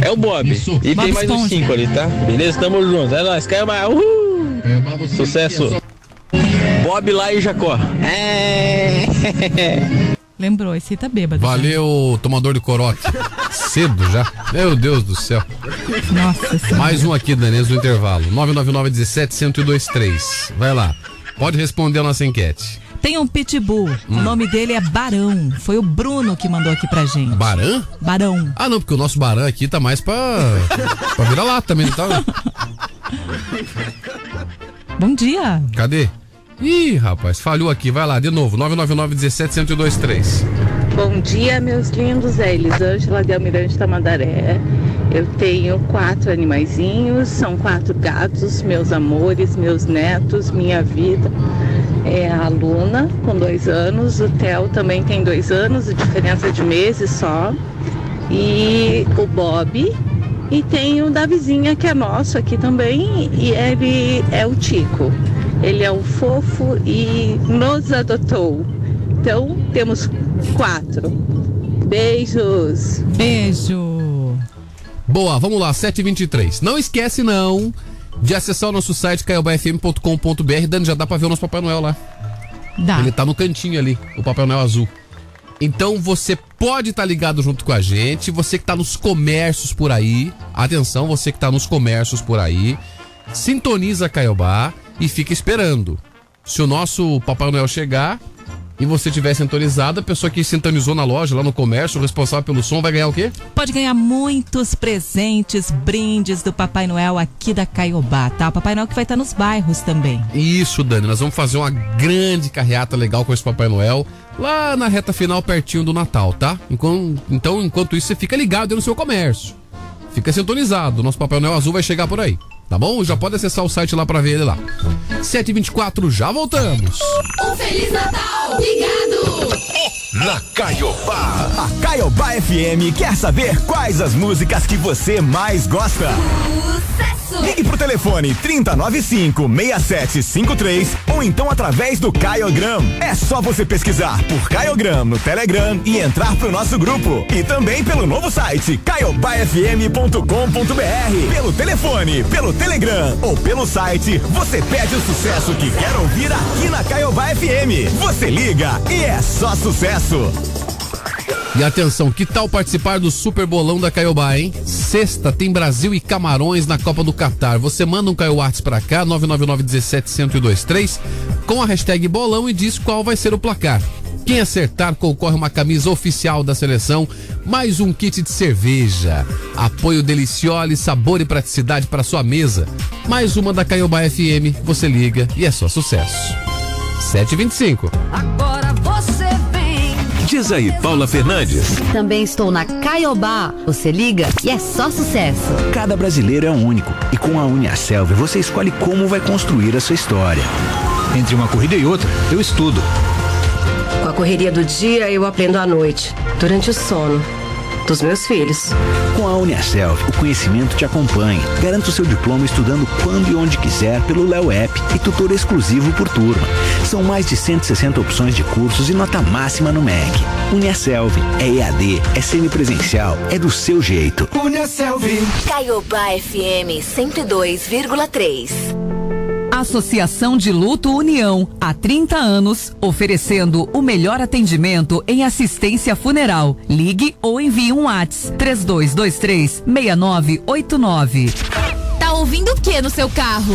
É o Bob. E tem mais uns cinco ali, tá? Beleza? Tamo junto. É nóis, caiu mais. Uhul! Sucesso. Bob lá e Jacó. É. [laughs] Lembrou, esse aí tá bêbado. Valeu, tomador de corote. Cedo já. Meu Deus do céu. Nossa senhora. Mais um aqui, Danês, no intervalo. 999 17 1023. Vai lá. Pode responder a nossa enquete. Tem um pitbull, Hum. o nome dele é Barão. Foi o Bruno que mandou aqui pra gente. Barã? Barão. Ah, não, porque o nosso Barã aqui tá mais pra. pra virar lá também, não tá? Bom dia. Cadê? Ih, rapaz, falhou aqui. Vai lá, de novo. 999 17 1023. Bom dia, meus lindos. É Elisângela de Almirante Tamandaré. Eu tenho quatro animaizinhos, são quatro gatos, meus amores, meus netos, minha vida. É a Luna, com dois anos, o Theo também tem dois anos, diferença de meses só. E o Bob. E tem o da vizinha, que é nosso aqui também, e ele é o Tico. Ele é um fofo e nos adotou. Então, temos quatro. Beijos. Beijo. Boa, vamos lá, 723. Não esquece, não, de acessar o nosso site caiobafm.com.br. Dani, já dá pra ver o nosso Papai Noel lá. Dá. Ele tá no cantinho ali, o Papai Noel azul. Então você pode estar ligado junto com a gente, você que tá nos comércios por aí, atenção, você que tá nos comércios por aí, sintoniza a Caiobá e fica esperando. Se o nosso Papai Noel chegar e você tiver sintonizado, a pessoa que sintonizou na loja, lá no comércio, o responsável pelo som, vai ganhar o quê? Pode ganhar muitos presentes, brindes do Papai Noel aqui da Caiobá, tá? O Papai Noel que vai estar nos bairros também. Isso, Dani, nós vamos fazer uma grande carreata legal com esse Papai Noel lá na reta final, pertinho do Natal, tá? Enquanto, então, enquanto isso, você fica ligado aí no seu comércio. Fica sintonizado, nosso Papai Noel azul vai chegar por aí, tá bom? Já pode acessar o site lá pra ver ele lá. 7h24, já voltamos. Um Feliz Natal! Obrigado! Na Caiobá. A Caiobá FM quer saber quais as músicas que você mais gosta. Ligue pro telefone 3095-6753 ou então através do Caiogram. É só você pesquisar por Caiogram no Telegram e entrar pro nosso grupo. E também pelo novo site caiobafm.com.br. Pelo telefone, pelo Telegram ou pelo site, você pede o sucesso que quer ouvir aqui na Caiobá FM. Você liga e é só sucesso. E atenção, que tal participar do Super Bolão da Caiobá, hein? Sexta tem Brasil e Camarões na Copa do Catar. Você manda um Caio Arts pra cá, 999-17-1023, com a hashtag bolão e diz qual vai ser o placar. Quem acertar concorre uma camisa oficial da seleção, mais um kit de cerveja. Apoio Deliciole, sabor e praticidade para sua mesa. Mais uma da Caiobá FM, você liga e é só sucesso. 725. Agora. Diz aí, Paula Fernandes. Também estou na Caiobá. Você liga e é só sucesso. Cada brasileiro é único e com a Uniaselv você escolhe como vai construir a sua história. Entre uma corrida e outra, eu estudo. Com a correria do dia, eu aprendo à noite, durante o sono dos meus filhos. Com a Uniaselv, o conhecimento te acompanha. Garanta o seu diploma estudando quando e onde quiser pelo Léo App e tutor exclusivo por turma. São mais de 160 opções de cursos e nota máxima no MEC. Uniaselv é EAD, é semipresencial, é do seu jeito. Uniaselv. Caiobá FM 102,3. Associação de Luto União, há 30 anos, oferecendo o melhor atendimento em assistência funeral. Ligue ou envie um WhatsApp 3223 6989. Tá ouvindo o que no seu carro?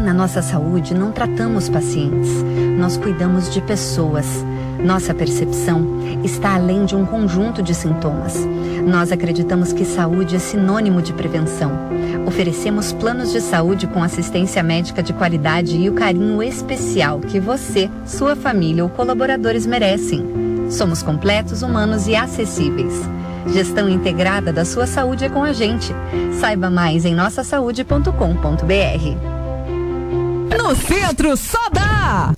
na nossa saúde não tratamos pacientes, nós cuidamos de pessoas. Nossa percepção está além de um conjunto de sintomas. Nós acreditamos que saúde é sinônimo de prevenção. Oferecemos planos de saúde com assistência médica de qualidade e o carinho especial que você, sua família ou colaboradores merecem. Somos completos, humanos e acessíveis. Gestão integrada da sua saúde é com a gente. Saiba mais em nossasaude.com.br. No centro só dá!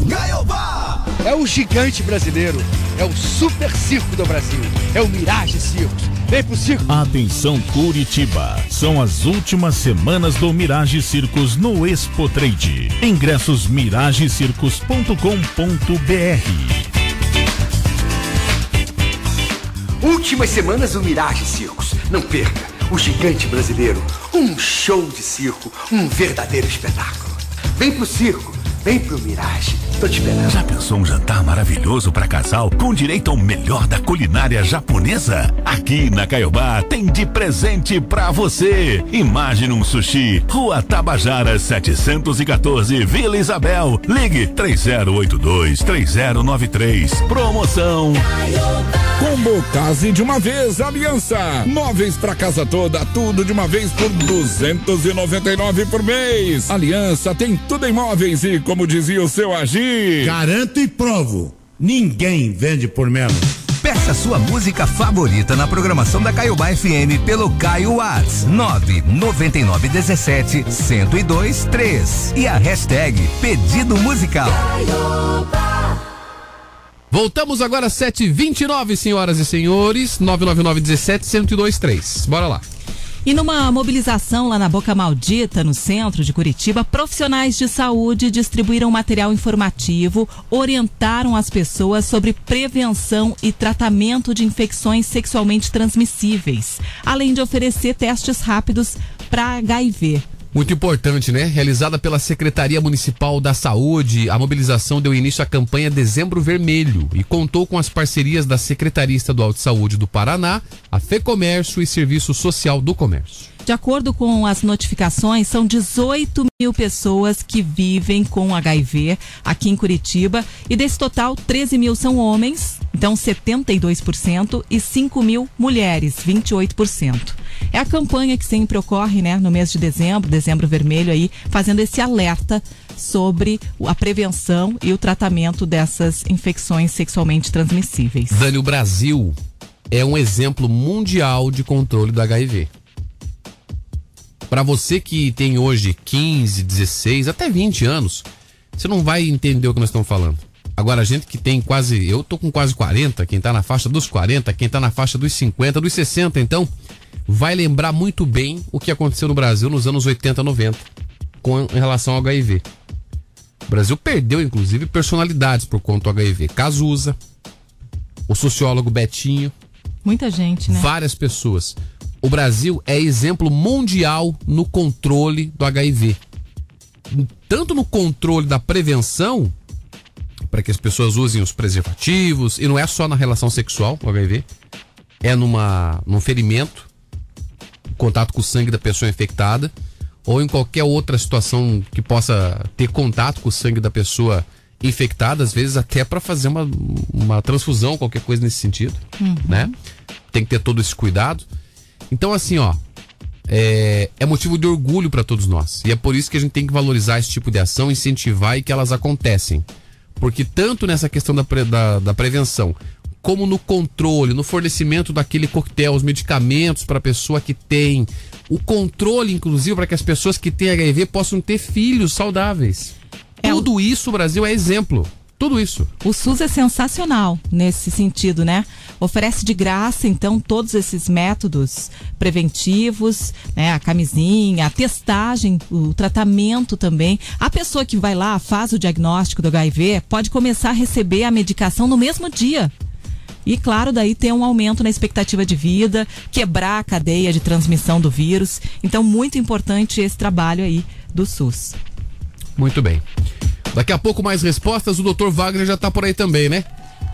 É o gigante brasileiro. É o super circo do Brasil. É o Mirage Circos. Vem pro circo. Atenção Curitiba, são as últimas semanas do Mirage Circos no Expo Trade. Ingressos miragecircos.com.br. Últimas semanas do Mirage Circos. Não perca. O gigante brasileiro. Um show de circo. Um verdadeiro espetáculo. Vem pro circo. Vem pro Mirage. Tô te esperando. Já pensou um jantar maravilhoso para casal com direito ao melhor da culinária japonesa? Aqui na Caiobá tem de presente pra você. Imagine um sushi, Rua Tabajara 714, Vila Isabel. Ligue 3082 3093. Promoção Combo Case de uma vez, Aliança. Móveis pra casa toda, tudo de uma vez por 299 por mês. Aliança tem tudo em móveis e, como dizia o seu Agir. Garanto e provo. Ninguém vende por menos. Peça sua música favorita na programação da Caiobá FM pelo Caio 99917 1023 3 e a hashtag pedido musical. Voltamos agora às 7h29, senhoras e senhores. 999 17 1023. Bora lá. E numa mobilização lá na Boca Maldita, no centro de Curitiba, profissionais de saúde distribuíram material informativo, orientaram as pessoas sobre prevenção e tratamento de infecções sexualmente transmissíveis, além de oferecer testes rápidos para HIV. Muito importante, né? Realizada pela Secretaria Municipal da Saúde, a mobilização deu início à campanha Dezembro Vermelho e contou com as parcerias da Secretaria Estadual de Saúde do Paraná, a FEComércio e Serviço Social do Comércio. De acordo com as notificações, são 18 mil pessoas que vivem com HIV aqui em Curitiba e desse total, 13 mil são homens, então 72%, e 5 mil mulheres, 28%. É a campanha que sempre ocorre, né, no mês de dezembro, dezembro vermelho aí, fazendo esse alerta sobre a prevenção e o tratamento dessas infecções sexualmente transmissíveis. Dani, o Brasil é um exemplo mundial de controle do HIV. Para você que tem hoje 15, 16, até 20 anos, você não vai entender o que nós estamos falando. Agora, a gente que tem quase. Eu tô com quase 40, quem tá na faixa dos 40, quem tá na faixa dos 50, dos 60, então, vai lembrar muito bem o que aconteceu no Brasil nos anos 80, 90, com em relação ao HIV. O Brasil perdeu, inclusive, personalidades por conta do HIV. Cazuza, o sociólogo Betinho. Muita gente, né? Várias pessoas. O Brasil é exemplo mundial no controle do HIV. Tanto no controle da prevenção, para que as pessoas usem os preservativos, e não é só na relação sexual, o HIV, é numa, num ferimento, contato com o sangue da pessoa infectada, ou em qualquer outra situação que possa ter contato com o sangue da pessoa infectada, às vezes até para fazer uma, uma transfusão, qualquer coisa nesse sentido, Uhum. né? Tem que ter todo esse cuidado. Então, assim, ó, é, é motivo de orgulho para todos nós. E é por isso que a gente tem que valorizar esse tipo de ação, incentivar e que elas acontecem. Porque tanto nessa questão da, pre- da, da prevenção, como no controle, no fornecimento daquele coquetel, os medicamentos para a pessoa que tem, o controle, inclusive, para que as pessoas que têm HIV possam ter filhos saudáveis. Tudo isso o Brasil é exemplo. Tudo isso. O SUS é sensacional nesse sentido, né? Oferece de graça, então, todos esses métodos preventivos, né? A camisinha, a testagem, o tratamento também. A pessoa que vai lá, faz o diagnóstico do HIV, pode começar a receber a medicação no mesmo dia. E, claro, daí ter um aumento na expectativa de vida, quebrar a cadeia de transmissão do vírus. Então, muito importante esse trabalho aí do SUS. Muito bem. Daqui a pouco mais respostas, o Dr. Wagner já tá por aí também, né?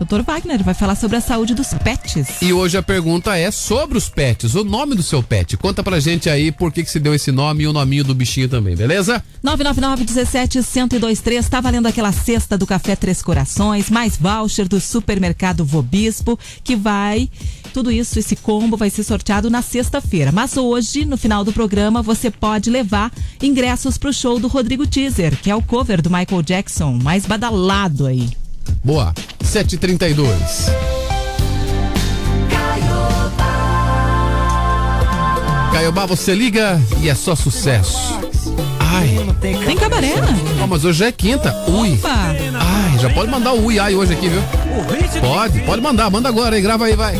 Doutor Wagner vai falar sobre a saúde dos pets. E hoje a pergunta é sobre os pets, o nome do seu pet. Conta pra gente aí por que, que se deu esse nome e o nominho do bichinho também, beleza? 999 17 1023 tá valendo aquela cesta do Café Três Corações, mais voucher do supermercado Vobispo, que vai. Tudo isso, esse combo vai ser sorteado na sexta-feira. Mas hoje, no final do programa, você pode levar ingressos pro show do Rodrigo Teaser, que é o cover do Michael Jackson, mais badalado aí. Boa. 732. Caiobá, você liga e é só sucesso. Ai. Tem cabaré? Ó, mas hoje é quinta. Ui. Opa! Ai, já pode mandar o ui ai hoje aqui, viu? Pode, pode mandar, manda agora aí, grava aí, vai. E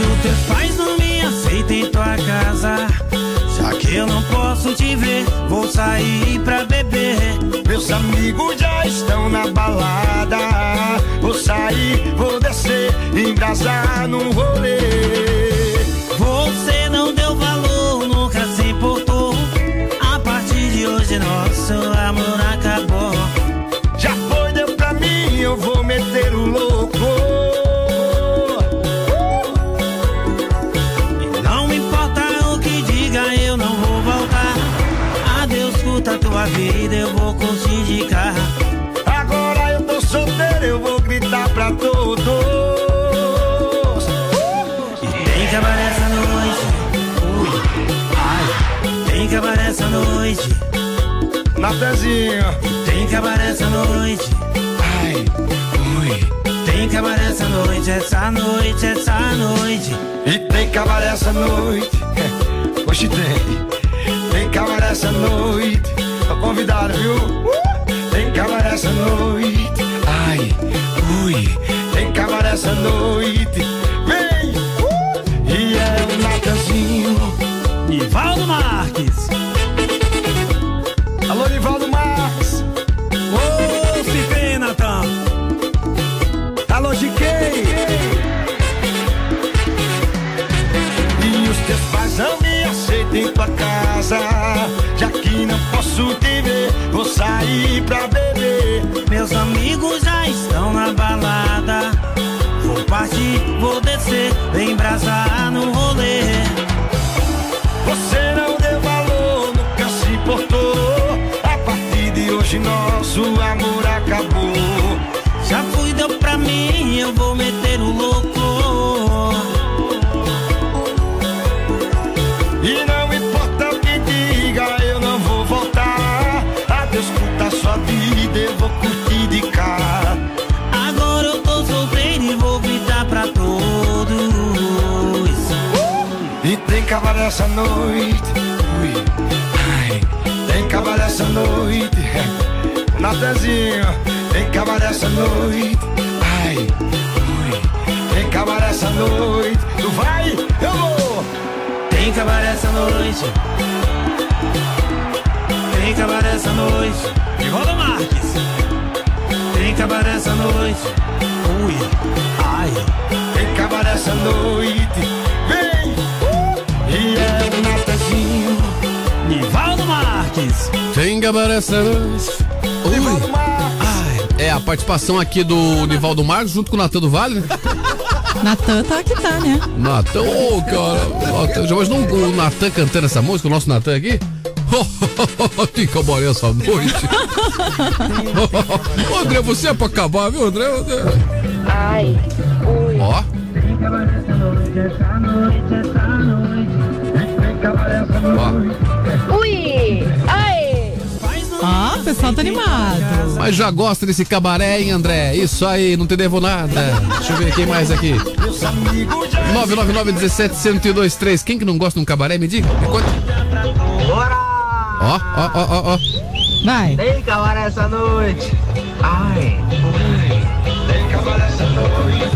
os teus pais não me aceitam em tua casa. Eu não posso te ver, vou sair pra beber. Meus amigos já estão na balada. Vou sair, vou descer, embrasar no rolê. Você não deu vida, eu vou curtir de carro. Agora eu tô solteiro, eu vou gritar pra todos. Tem cabaré essa noite. Ui, ai. Tem cabaré essa noite. Natanzinho. Tem cabaré essa noite. Ai, ui. Tem cabaré essa noite, essa noite, essa noite. E tem cabaré essa noite. [laughs] Oxe, tem. Tem cabaré essa noite. Convidado, viu? Tem cabaré essa noite. Ai, ui. Tem cabaré essa noite. Vem! E é o Natanzinho. Nivaldo Marques. Posso te ver, vou sair pra beber. Meus amigos já estão na balada. Vou partir, vou descer, vem embrasar no rolê. Você não deu valor, nunca se importou. A partir de hoje, nosso amor acabou. Já fui, deu pra mim, eu vou meter Tem cabaré essa noite. Ui, ai, tem cabaré essa noite. [laughs] Natanzinho, tem cabaré essa noite. Ai, ui, tem cabaré essa noite. Tu vai, eu vou. Tem cabaré essa noite. Tem cabaré essa noite. Nivaldo Marques. Tem cabaré essa noite. Ui, ai. Tem cabaré essa noite. Nivaldo Marques. É, a participação aqui do Nivaldo Marcos junto com o Natan do Vale? Natan tá que tá, né? Natan, ô, cara. Natan, já imaginou o Natan cantando essa música, o nosso Natan aqui? Tem cabaré essa noite. Ô, André, você é pra acabar, viu, André? André. Ai, ui. Ó. Ui! Ai! Ó, o pessoal tá animado. Mas já gosta desse cabaré, hein, André? Isso aí, não te devo nada. Deixa eu ver quem mais aqui. 999-17-1023. Quem que não gosta de um cabaré, me diga? Me conta. Bora! Ó, ó, ó, ó, ó. Vai. Tem cabaré essa noite. Ai, ui. Tem cabaré essa noite.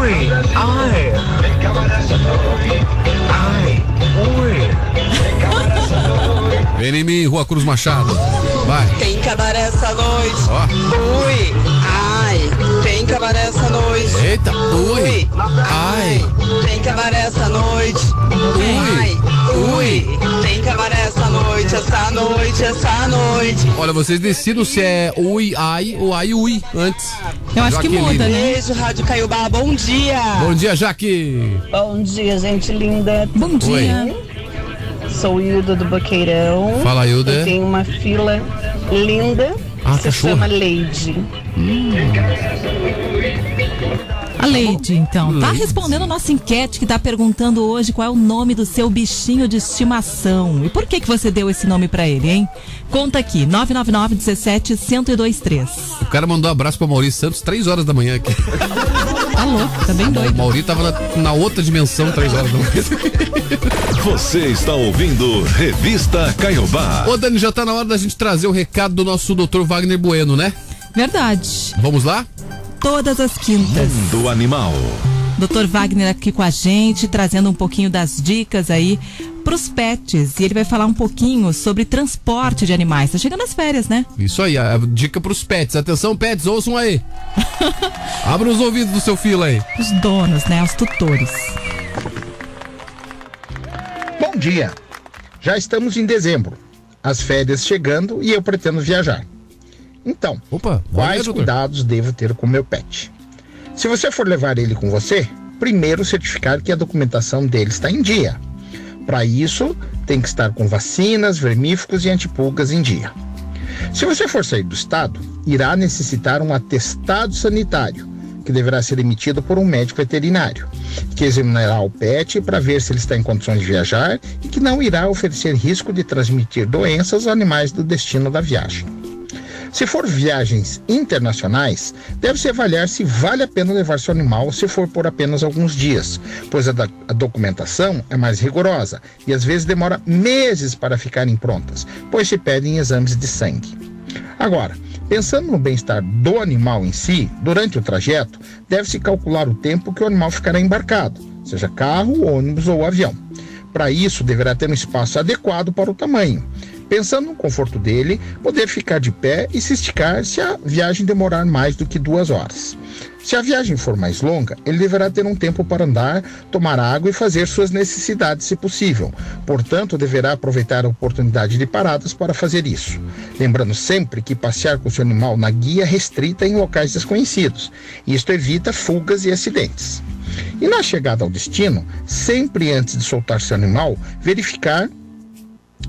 Ui, ai. Tem cabaré essa noite. Ai, ui. Vem em mim, Rua Cruz Machado. Vai. Tem cabaré essa noite. Ó. Ui, ai. Tem cabaré essa noite. Eita, ui. Ai. Tem cabaré essa noite. Ui. Ai, ui. Tem cabaré essa noite, essa noite, essa noite. Olha, vocês decidam se é ui, ai ou ai, ui antes. Eu acho que muda, né? Beijo, Rádio Caiobá, bom dia. Bom dia, Jaque. Bom dia, gente linda. Bom dia. Sou Hilda do Boqueirão. Fala, Hilda. Eu tenho uma fila linda. Ah, se cachorro. chama Lady. A Leide, então, tá respondendo a nossa enquete que tá perguntando hoje qual é o nome do seu bichinho de estimação. E por que que você deu esse nome pra ele, hein? Conta aqui, 999 17 1023. O cara mandou um abraço pra Maurício Santos 3 horas da manhã aqui. [laughs] Tá louco, tá bem O doido. Maurício tava na, na outra dimensão 3 horas da manhã. Você está ouvindo Revista Caiobá. Ô, Dani, já tá na hora da gente trazer o recado do nosso doutor Wagner Bueno, né? Verdade. Vamos lá? Todas as quintas. Do animal. Dr. Wagner aqui com a gente, trazendo um pouquinho das dicas aí pros pets. E ele vai falar um pouquinho sobre transporte de animais. Tá chegando as férias, né? Isso aí, a dica pros pets. Atenção, pets, ouçam aí. [laughs] Abra os ouvidos do seu filho aí. Os donos, né? Os tutores. Bom dia! Já estamos em dezembro, as férias chegando e eu pretendo viajar. Então, Opa, quais cuidados devo ter com meu pet? Se você for levar ele com você, primeiro certificar que a documentação dele está em dia. Para isso, tem que estar com vacinas, vermífugos e antipulgas em dia. Se você for sair do estado, irá necessitar um atestado sanitário, que deverá ser emitido por um médico veterinário, que examinará o pet para ver se ele está em condições de viajar e que não irá oferecer risco de transmitir doenças aos animais do destino da viagem. Se for viagens internacionais, deve-se avaliar se vale a pena levar seu animal se for por apenas alguns dias, pois a, da- a documentação é mais rigorosa e às vezes demora meses para ficarem prontas, pois se pedem exames de sangue. Agora, pensando no bem-estar do animal em si, durante o trajeto, deve-se calcular o tempo que o animal ficará embarcado, seja carro, ônibus ou avião. Para isso, deverá ter um espaço adequado para o tamanho. Pensando no conforto dele, poder ficar de pé e se esticar se a viagem demorar mais do que duas horas. Se a viagem for mais longa, ele deverá ter um tempo para andar, tomar água e fazer suas necessidades, se possível. Portanto, deverá aproveitar a oportunidade de paradas para fazer isso. Lembrando sempre que passear com seu animal na guia restrita em locais desconhecidos. Isto evita fugas e acidentes. E na chegada ao destino, sempre antes de soltar seu animal, verificar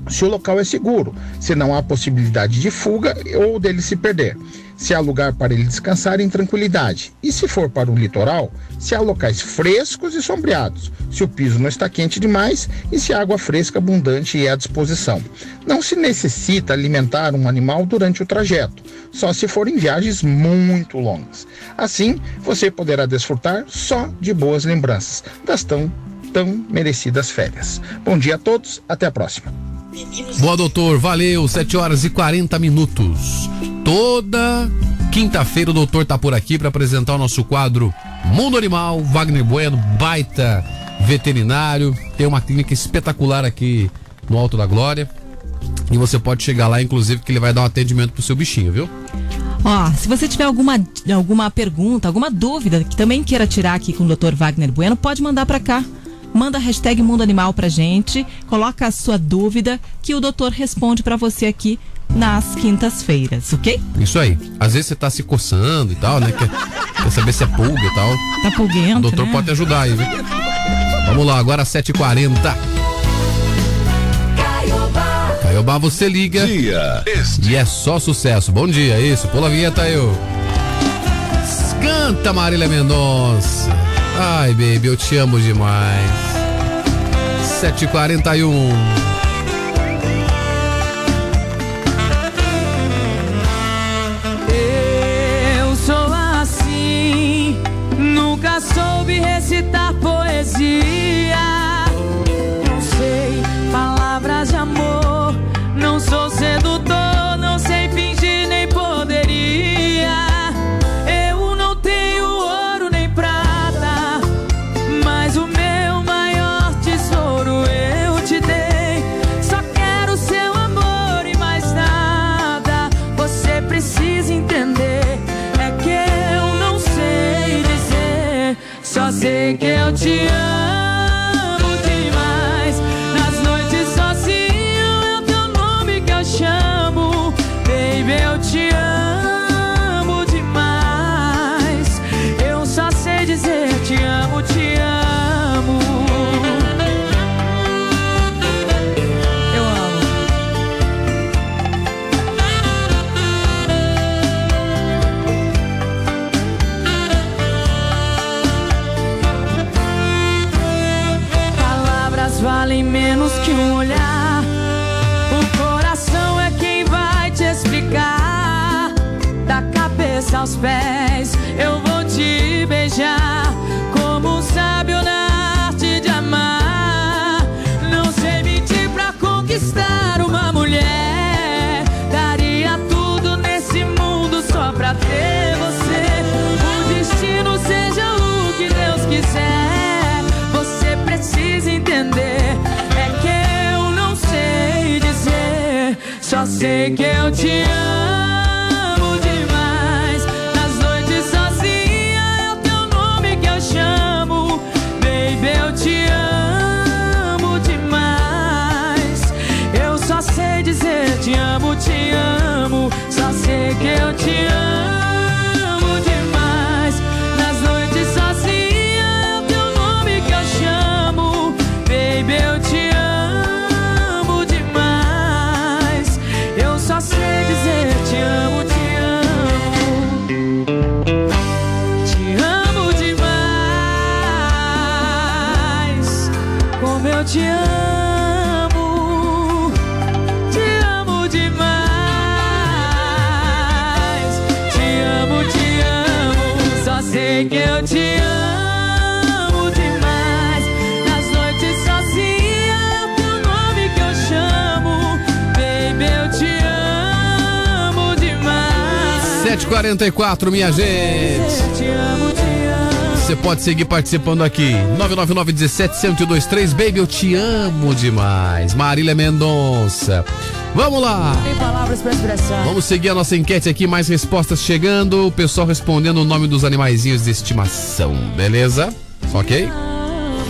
se o local é seguro, se não há possibilidade de fuga ou dele se perder, se há lugar para ele descansar em tranquilidade e, se for para o litoral, se há locais frescos e sombreados, se o piso não está quente demais e se água fresca abundante é à disposição. Não se necessita alimentar um animal durante o trajeto, só se forem viagens muito longas. Assim, você poderá desfrutar só de boas lembranças das tão, tão merecidas férias. Bom dia a todos, até a próxima. Boa, doutor. Valeu. 7 horas e 40 minutos. Toda quinta-feira o doutor tá por aqui para apresentar o nosso quadro Mundo Animal. Wagner Bueno, baita veterinário. Tem uma clínica espetacular aqui no Alto da Glória. E você pode chegar lá, inclusive, que ele vai dar um atendimento pro seu bichinho, viu? Ó, se você tiver alguma, alguma pergunta, alguma dúvida que também queira tirar aqui com o Dr. Wagner Bueno, pode mandar pra cá. Manda a hashtag Mundo Animal pra gente, coloca a sua dúvida que o doutor responde pra você aqui nas quintas-feiras, ok? Isso aí. Às vezes você tá se coçando e tal, né? Quer, quer saber se é pulga e tal. Tá pulguento, O doutor né? pode te ajudar aí, viu? Vamos lá, agora 7h40. Caiobá, você liga. Dia. E é só sucesso. Bom dia, isso. Pula a vinheta aí, ô. Canta Marília Mendonça. Ai, baby, eu te amo demais. 7h41. 744, minha gente. Você pode seguir participando aqui. 999 17 1023 Baby, eu te amo demais. Marília Mendonça. Vamos lá. Vamos seguir a nossa enquete aqui, mais respostas chegando. O pessoal respondendo o nome dos animaizinhos de estimação, beleza? Ok?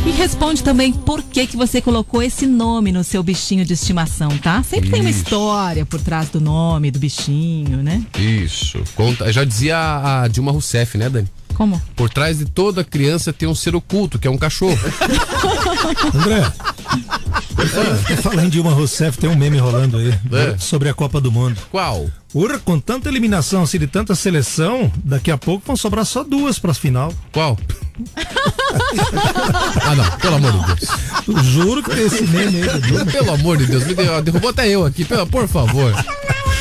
E responde também por que, que você colocou esse nome no seu bichinho de estimação, tá? Sempre tem uma Isso. história por trás do nome do bichinho, né? Isso. Conta, já dizia a a Dilma Rousseff, né, Dani? Como? Por trás de toda criança tem um ser oculto, que é um cachorro. [laughs] André, é, falando de uma Rousseff, tem um meme rolando aí É. sobre a Copa do Mundo. Qual? Ura, com tanta eliminação, assim, de tanta seleção, daqui a pouco vão sobrar só duas para final. Qual? [laughs] ah, não, pelo amor de Deus. Juro que tem esse meme aí. [laughs] Pelo amor de Deus, me deu- derrubou até eu aqui, por favor.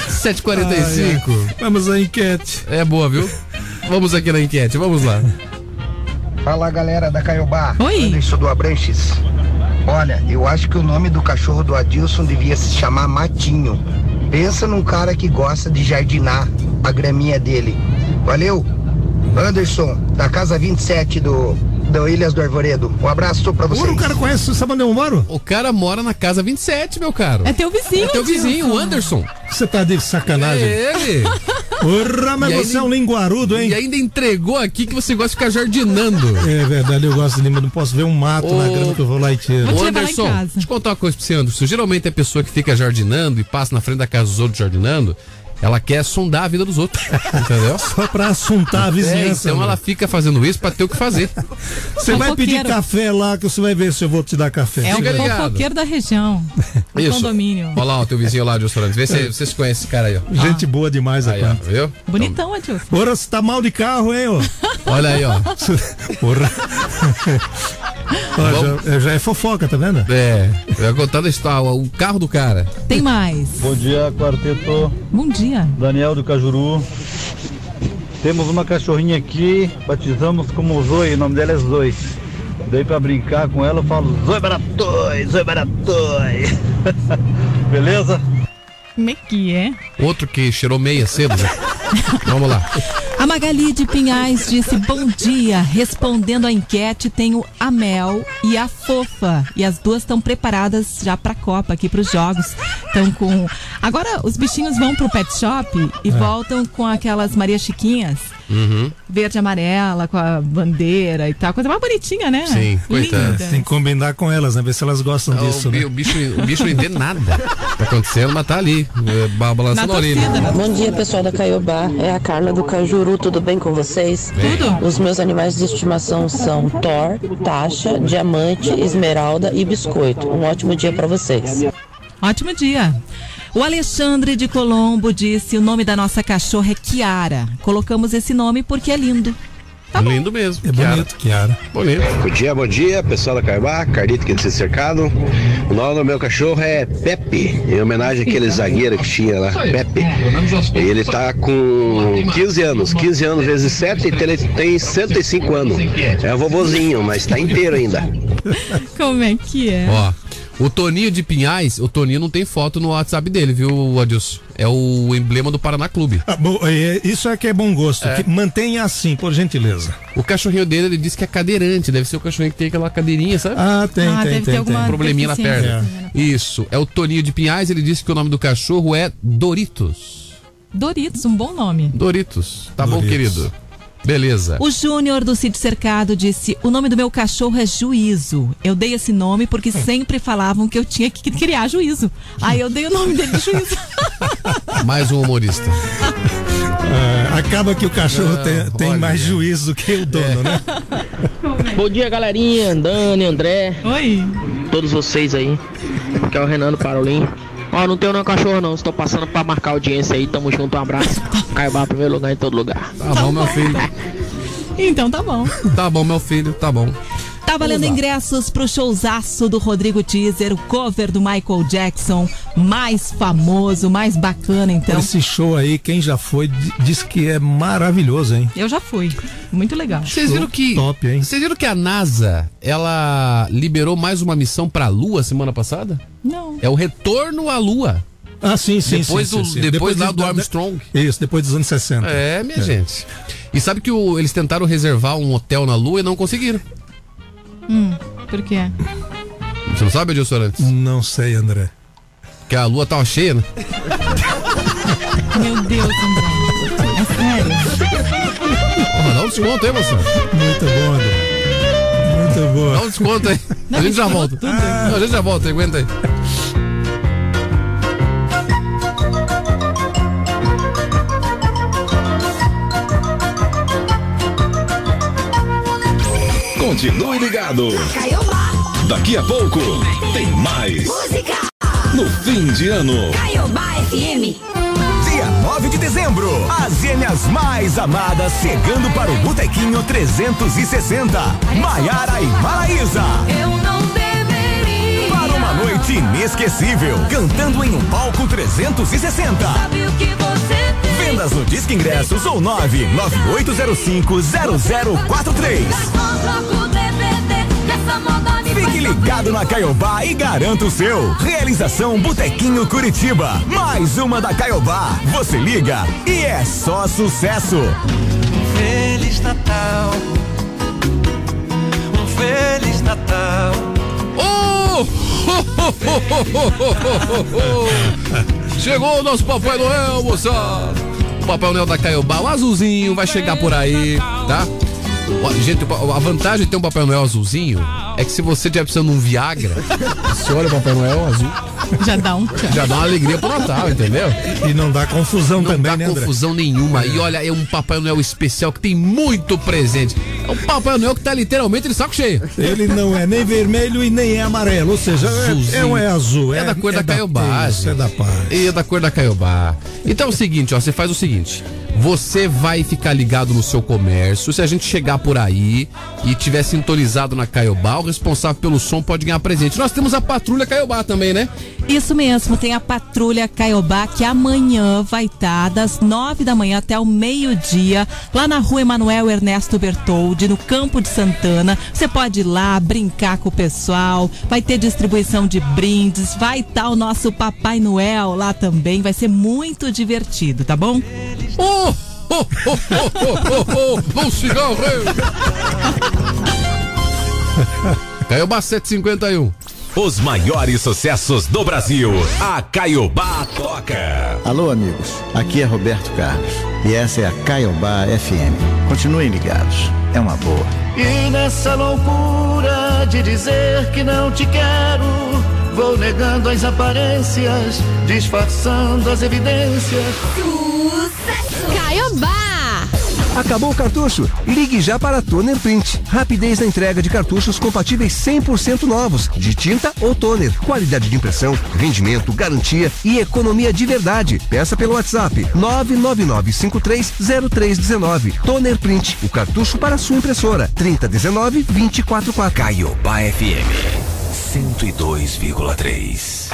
7h45. Ai, ai. Vamos à enquete. É boa, viu? Vamos aqui na enquete, vamos lá. Fala galera da Caiobá. Oi. Anderson do Abranches. Olha, eu acho que o nome do cachorro do Adilson devia se chamar Matinho. Pensa num cara que gosta de jardinar a graminha dele. Valeu? Anderson, da casa 27 do, do Ilhas do Arvoredo. Um abraço pra vocês. Ura, o cara conhece, sabe onde eu moro? O cara mora na casa 27, meu caro. É teu vizinho, É teu vizinho, o Anderson. Você tá de sacanagem. É ele. [laughs] Ura, mas E você ainda- é um linguarudo, hein? E ainda entregou aqui que você gosta de ficar jardinando. É verdade, eu gosto de não posso ver um mato na Ô, grama que eu vou lá e tiro. Ô Anderson, deixa eu contar uma coisa pra você, Anderson. Geralmente a pessoa que fica jardinando e passa na frente da casa dos outros jardinando, ela quer sondar a vida dos outros. [laughs] Entendeu? Só pra assuntar a É, vizinhança. então né? ela fica fazendo isso pra ter o que fazer. Você vai pedir Fofoqueiro. café lá que você vai ver se eu vou te dar café. É o Fica ligado. fofoqueiro da região. Do Isso. condomínio. Olha lá o teu vizinho lá de Ostorantes. Vê se você se conhece esse cara aí, ó. Gente boa demais Aí, aqui. ó, viu? Bonitão, Adilson. Ora, você tá mal de carro, hein, ô? Olha aí, ó. [laughs] Porra. Ó, já, já é fofoca, tá vendo? É, eu ia contar da história, o carro do cara. Tem mais. Bom dia, quarteto. Bom dia. Daniel do Cajuru. Temos uma cachorrinha aqui, batizamos como Zoe, o nome dela é Zoe. Daí pra brincar com ela eu falo Zoe Baratoi, Zoe Baratoi. [laughs] Beleza? Como é que é? Outro que cheirou meia cedo, né? Vamos lá. A Magali de Pinhais disse bom dia. Respondendo a enquete, tenho a Mel e a Fofa. E as duas estão preparadas já pra Copa, aqui pros jogos. Estão com. Agora os bichinhos vão pro pet shop e É. voltam com aquelas Maria Chiquinhas. Uhum. Verde e amarela, com a bandeira e tal. Coisa mais bonitinha, né? Sim, Linda. Tem que combinar com elas, né? Ver se elas gostam Ah, disso, o, bi- né? o bicho, o bicho não entende nada. Tá acontecendo, mas tá ali, é, ba- balançando a orelha. Bom dia, pessoal da Caiobá. É a Carla do Cajuru. Tudo bem com vocês? Tudo. Os meus animais de estimação são Thor, Tasha, Diamante, Esmeralda e Biscoito. Um ótimo dia para vocês. Ótimo dia. O Alexandre de Colombo disse: o nome da nossa cachorra é Kiara. Colocamos esse nome porque é lindo. Lindo mesmo. É bonito, Kiara. Bonito. Bom dia, bom dia, pessoal da Caibá, Carlito aqui desse cercado. O nome do meu cachorro é Pepe, em homenagem àquele zagueiro que tinha lá, Pepe. Ele tá com 15 anos, 15 anos vezes 7, então ele tem 105 anos. É um vovozinho, mas tá inteiro ainda. [laughs] Como é que é? Ó, o Toninho de Pinhais, o Toninho não tem foto no WhatsApp dele, viu, Adilson? É o emblema do Paraná Clube. Ah, bom, é, isso é que é bom gosto. É. que mantenha assim, por gentileza. O cachorrinho dele, ele disse que é cadeirante, deve ser o cachorrinho que tem aquela cadeirinha, sabe? Ah, tem, Ah, tem, deve ter tem. alguma tem. Probleminha na perna. Isso, é o Toninho de Pinhais, ele disse que o nome do cachorro é Doritos. Doritos, um bom nome. Doritos. Tá bom, Doritos. querido? Beleza. O Júnior do Sítio Cercado disse: O nome do meu cachorro é Juízo. Eu dei esse nome porque sempre falavam que eu tinha que criar juízo. Aí eu dei o nome dele de Juízo. [laughs] Mais um humorista. Ah, acaba que o cachorro tem, tem mais juízo que o dono, né? Bom dia, galerinha. Dani, André. Oi. Todos vocês aí. Aqui é o Renan do Parolim. Ó, não tenho não cachorro não. Estou passando pra marcar audiência aí. Tamo junto, um abraço. [laughs] Caibá, primeiro lugar em todo lugar. Tá bom, meu filho. [laughs] Então tá bom. Tá bom, meu filho, tá bom. Tá valendo ingressos pro showzaço do Rodrigo Teaser, o cover do Michael Jackson, mais famoso, mais bacana, então. Esse show aí, quem já foi, di- diz que é maravilhoso, hein? Eu já fui. Muito legal. Vocês viram que. Top, hein? Vocês viram que a NASA ela liberou mais uma missão pra Lua semana passada? Não. É o retorno à Lua. Ah, sim, sim, Depois sim, do- sim, sim. depois lá de- do Armstrong. Isso, depois dos anos 60. É, minha gente. E sabe que o- eles tentaram reservar um hotel na Lua e não conseguiram. Hum, por quê? Você não sabe, Adilson Arantes? Não sei, André. Que a Lua tava cheia, né? Meu Deus, André. É sério? Porra, dá um desconto aí, moça. Muito bom, André. Muito boa. Dá um desconto aí. a gente já volta. Não, a gente já volta, aguenta aí. Continue ligado. Daqui a pouco tem mais. No fim de ano. Dia 9 de dezembro, as gêmeas mais amadas chegando para o Botequinho 360. Maiara e Maraísa. Eu não deveria. Para uma noite inesquecível, cantando em um palco 360. Sabe o que você? Vendas no Disque Ingressos ou 998050043. Não troco o DVD dessa moda me Fique ligado na Caiobá e garanta o seu. Realização Botequinho Curitiba. Mais uma da Caiobá. Você liga e é só sucesso. Feliz Natal. Um Feliz Natal. Oh! [laughs] Chegou o nosso Papai Noel, moçada. Papai Noel da Caiobá, o azulzinho, vai chegar por aí, tá? Gente, a vantagem de ter um Papai Noel azulzinho é que se você estiver precisando de um Viagra, [laughs] você olha o Papai Noel azul, Já dá um. [laughs] já dá uma alegria pro Natal, entendeu? E não dá confusão Não também, dá né, André? confusão nenhuma. E olha, é um Papai Noel especial que tem muito presente. É um Papai Noel que tá literalmente de saco cheio. Ele não é nem vermelho e nem é amarelo, ou seja, é, Azulzinho. é, um é azul. É, da cor da Caiobá. Isso, é da paz. E é da cor da Caiobá. Então é o seguinte, ó, você faz o seguinte. Você vai ficar ligado no seu comércio. Se a gente chegar por aí e tiver sintonizado na Caiobá, o responsável pelo som pode ganhar presente. Nós temos a patrulha Caiobá também, né? Isso mesmo, tem a Patrulha Caiobá que amanhã vai estar das nove da manhã até o meio-dia, lá na rua Emanuel Ernesto Bertoldi, no Campo de Santana. Você pode ir lá brincar com o pessoal, vai ter distribuição de brindes, vai estar o nosso Papai Noel lá também, vai ser muito divertido, tá bom? Oh! Oh, oh, oh, oh, oh, oh, rei! Caiobá 751. Os maiores sucessos do Brasil. A Caiobá toca. Alô, amigos. Aqui é Roberto Carlos. E essa é a Caiobá FM. Continuem ligados. É uma boa. E nessa loucura de dizer que não te quero, vou negando as aparências, disfarçando as evidências. Acabou o cartucho? Ligue já para Toner Print. Rapidez na entrega de cartuchos compatíveis 100% novos, de tinta ou toner. Qualidade de impressão, rendimento, garantia e economia de verdade. Peça pelo WhatsApp 999530319. Toner Print, o cartucho para sua impressora. 3019 244. Caiobá FM 102,3.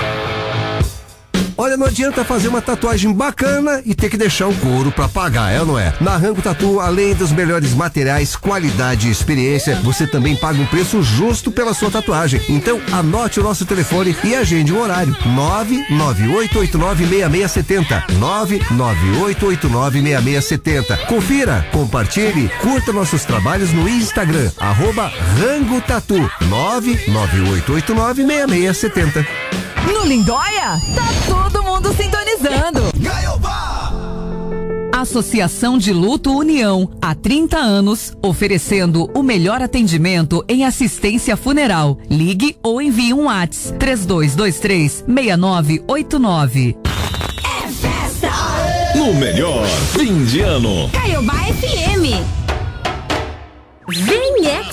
Olha, não adianta fazer uma tatuagem bacana e ter que deixar o couro pra pagar, é ou não é? Na Rango Tatu, além dos melhores materiais, qualidade e experiência, você também paga um preço justo pela sua tatuagem. Então, anote o nosso telefone e agende um horário. 998896670. 998896670. Confira, compartilhe, curta nossos trabalhos no Instagram, arroba Rango Tatu. 998896670. No Lindóia, tá todo mundo sintonizando. Associação de Luto União, há 30 anos, oferecendo o melhor atendimento em assistência funeral. Ligue ou envie um WhatsApp 3223 6989. No melhor fim de ano. Caiobá FM. Vem Hexa!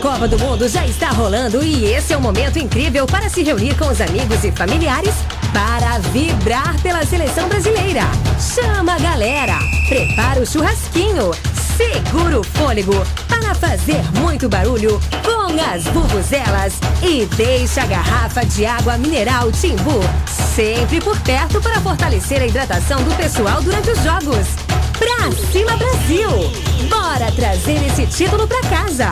Copa do Mundo já está rolando e esse é um momento incrível para se reunir com os amigos e familiares para vibrar pela seleção brasileira. Chama a galera, prepara o churrasquinho, segura o fôlego para fazer muito barulho com as vuvuzelas e deixa a garrafa de água mineral Timbu sempre por perto para fortalecer a hidratação do pessoal durante os jogos. Pra cima Brasil! Bora trazer esse título pra casa!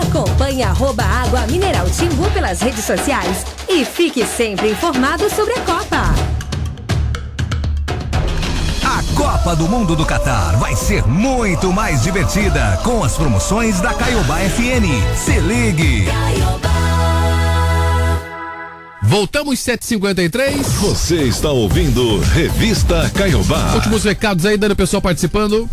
Acompanhe arroba água mineral Timbu pelas redes sociais e fique sempre informado sobre a Copa. A Copa do Mundo do Catar vai ser muito mais divertida com as promoções da Caiobá FM. Se ligue! Voltamos 7h53. Você está ouvindo Revista Caiobá. Últimos recados aí, dando o pessoal participando.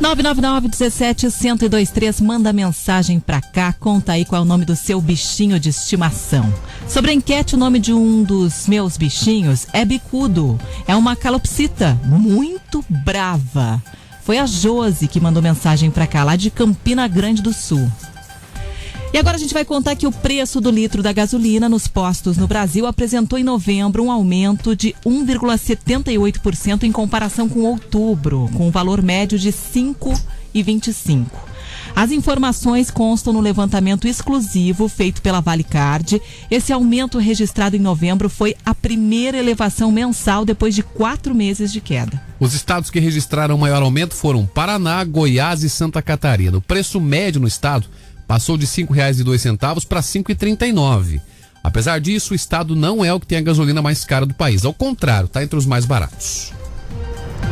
999-17-1023, manda mensagem pra cá, conta aí qual é o nome do seu bichinho de estimação. Sobre a enquete, o nome de um dos meus bichinhos é bicudo. É uma calopsita muito brava. Foi a Josi que mandou mensagem pra cá, lá de Campina Grande do Sul. E agora a gente vai contar que o preço do litro da gasolina nos postos no Brasil apresentou em novembro um aumento de 1,78% em comparação com outubro, com um valor médio de 5,25. As informações constam no levantamento exclusivo feito pela Vale Card. Esse aumento registrado em novembro foi a primeira elevação mensal depois de quatro meses de queda. Os estados que registraram maior aumento foram Paraná, Goiás e Santa Catarina. O preço médio no estado passou de R$ 5,02 para R$ 5,39. Apesar disso, o estado não é o que tem a gasolina mais cara do país. Ao contrário, está entre os mais baratos.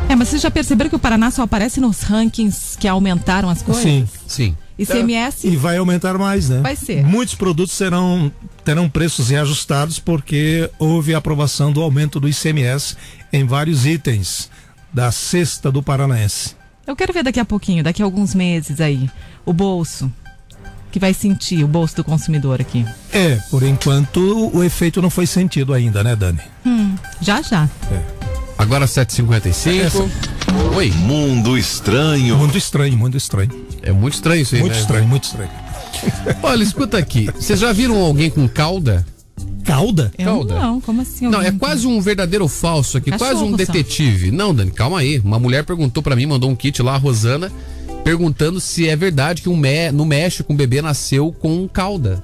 É, mas vocês já perceberam que o Paraná só aparece nos rankings que aumentaram as coisas? Sim. Sim. ICMS? E vai aumentar mais, né? Vai ser. Muitos produtos serão, terão preços reajustados porque houve a aprovação do aumento do ICMS em vários itens da cesta do Paranaense. Eu quero ver daqui a pouquinho, daqui a alguns meses aí, o bolso que vai sentir o bolso do consumidor aqui. É, por enquanto o efeito não foi sentido ainda, né, Dani? Hum, já já. Agora 7h55. Oi. Mundo estranho. Muito estranho, muito estranho. É muito estranho isso aí, Muito né? estranho, muito estranho. [laughs] Olha, escuta aqui. Vocês já viram alguém com cauda? Cauda? Eu Cauda. não, como assim? Não, é quase um verdadeiro ou falso aqui, Cachorro quase um só. detetive. Não, Dani, calma aí. Uma mulher perguntou pra mim, mandou um kit lá, a Rosana, perguntando se é verdade que um me... no México um bebê nasceu com cauda.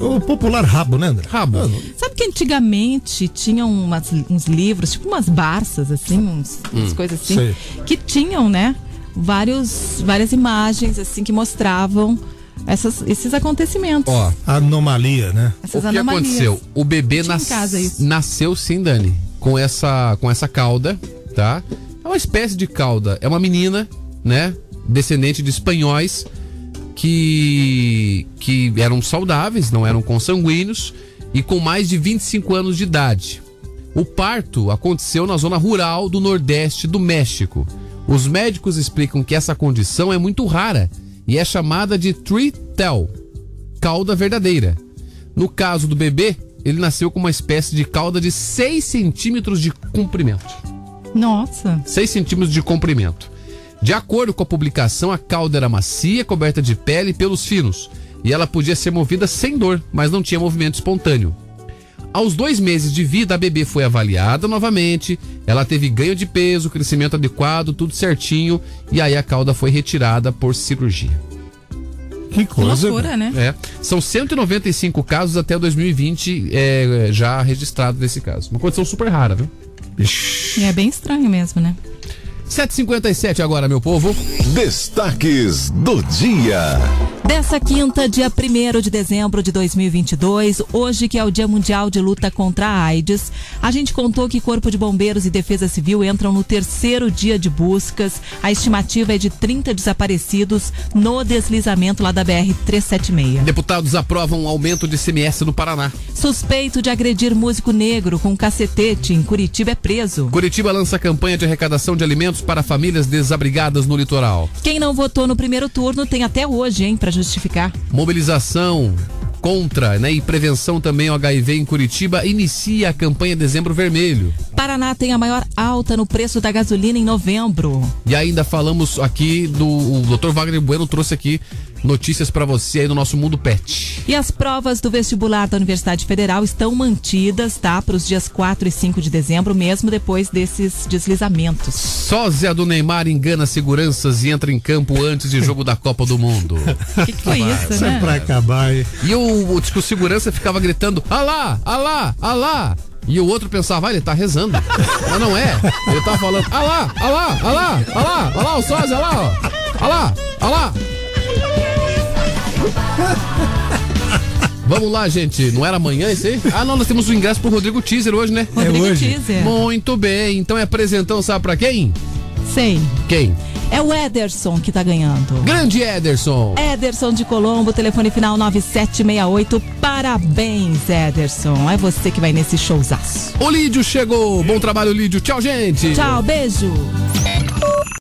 O popular rabo, né, André? Rabo. Sabe que antigamente tinham umas- uns livros, tipo umas barças, assim, uns, umas Hum, coisas assim, sei. que tinham, né, vários, várias imagens, assim, que mostravam essas, esses acontecimentos. Ó, Anomalia, né? Essas o que anomalias. aconteceu? O bebê nas- casa isso. nasceu sim, Dani, com essa com essa cauda, tá? É uma espécie de cauda. É uma menina, né? Descendente de espanhóis que que eram saudáveis, não eram consanguíneos e com mais de 25 anos de idade. O parto aconteceu na zona rural do nordeste do México. Os médicos explicam que essa condição é muito rara e é chamada de tree-tail, cauda verdadeira. No caso do bebê, ele nasceu com uma espécie de cauda de 6 centímetros de comprimento. Nossa. 6 centímetros de comprimento. De acordo com a publicação, a cauda era macia, coberta de pele e pelos finos, e ela podia ser movida sem dor, mas não tinha movimento espontâneo. Aos dois meses de vida, a bebê foi avaliada novamente. Ela teve ganho de peso, crescimento adequado, tudo certinho. E aí a cauda foi retirada por cirurgia. Que coisa. loucura, né? É. São 195 casos até 2020 é, já registrados nesse caso. Uma condição super rara, viu? E é bem estranho mesmo, né? 7h57 agora, meu povo. Destaques do dia. Dessa quinta, dia 1 de dezembro de 2022, hoje que é o Dia Mundial de Luta contra a AIDS, a gente contou que Corpo de Bombeiros e Defesa Civil entram no terceiro dia de buscas. A estimativa é de 30 desaparecidos no deslizamento lá da BR-376. Deputados aprovam um aumento de CMS no Paraná. Suspeito de agredir músico negro com cacetete em Curitiba é preso. Curitiba lança campanha de arrecadação de alimentos para famílias desabrigadas no litoral. Quem não votou no primeiro turno tem até hoje, hein, para justificar. Mobilização contra né, e prevenção também ao HIV em Curitiba inicia a campanha Dezembro Vermelho. Paraná tem a maior alta no preço da gasolina em novembro. E ainda falamos aqui do o Dr. Wagner Bueno trouxe aqui notícias para você aí no nosso mundo pet. E as provas do vestibular da Universidade Federal estão mantidas, tá? Para os dias 4 e 5 de dezembro, mesmo depois desses deslizamentos. Sósia do Neymar engana seguranças e entra em campo antes de jogo da Copa do Mundo. O [laughs] que, que foi isso, Isso né? é pra acabar, hein? E o, o, tipo, o segurança ficava gritando: Alá, alá, alá. E o outro pensava, ah, ele tá rezando. Mas não é. Ele tá falando, alá, alá, alá, alá, alá, o sósia, alá, ó. Alá, alá. [laughs] Vamos lá, gente. Não era amanhã esse aí? Ah, não, nós temos o ingresso pro Rodrigo Teaser hoje, né? Rodrigo hoje. Teaser. Muito bem. Então é apresentão, sabe pra quem? Sei. Quem? É o Ederson que tá ganhando. Grande Ederson. Ederson de Colombo, telefone final 9768. Parabéns, Ederson. É você que vai nesse showzaço. O Lídio chegou. Bom trabalho, Lídio. Tchau, gente. Tchau, beijo.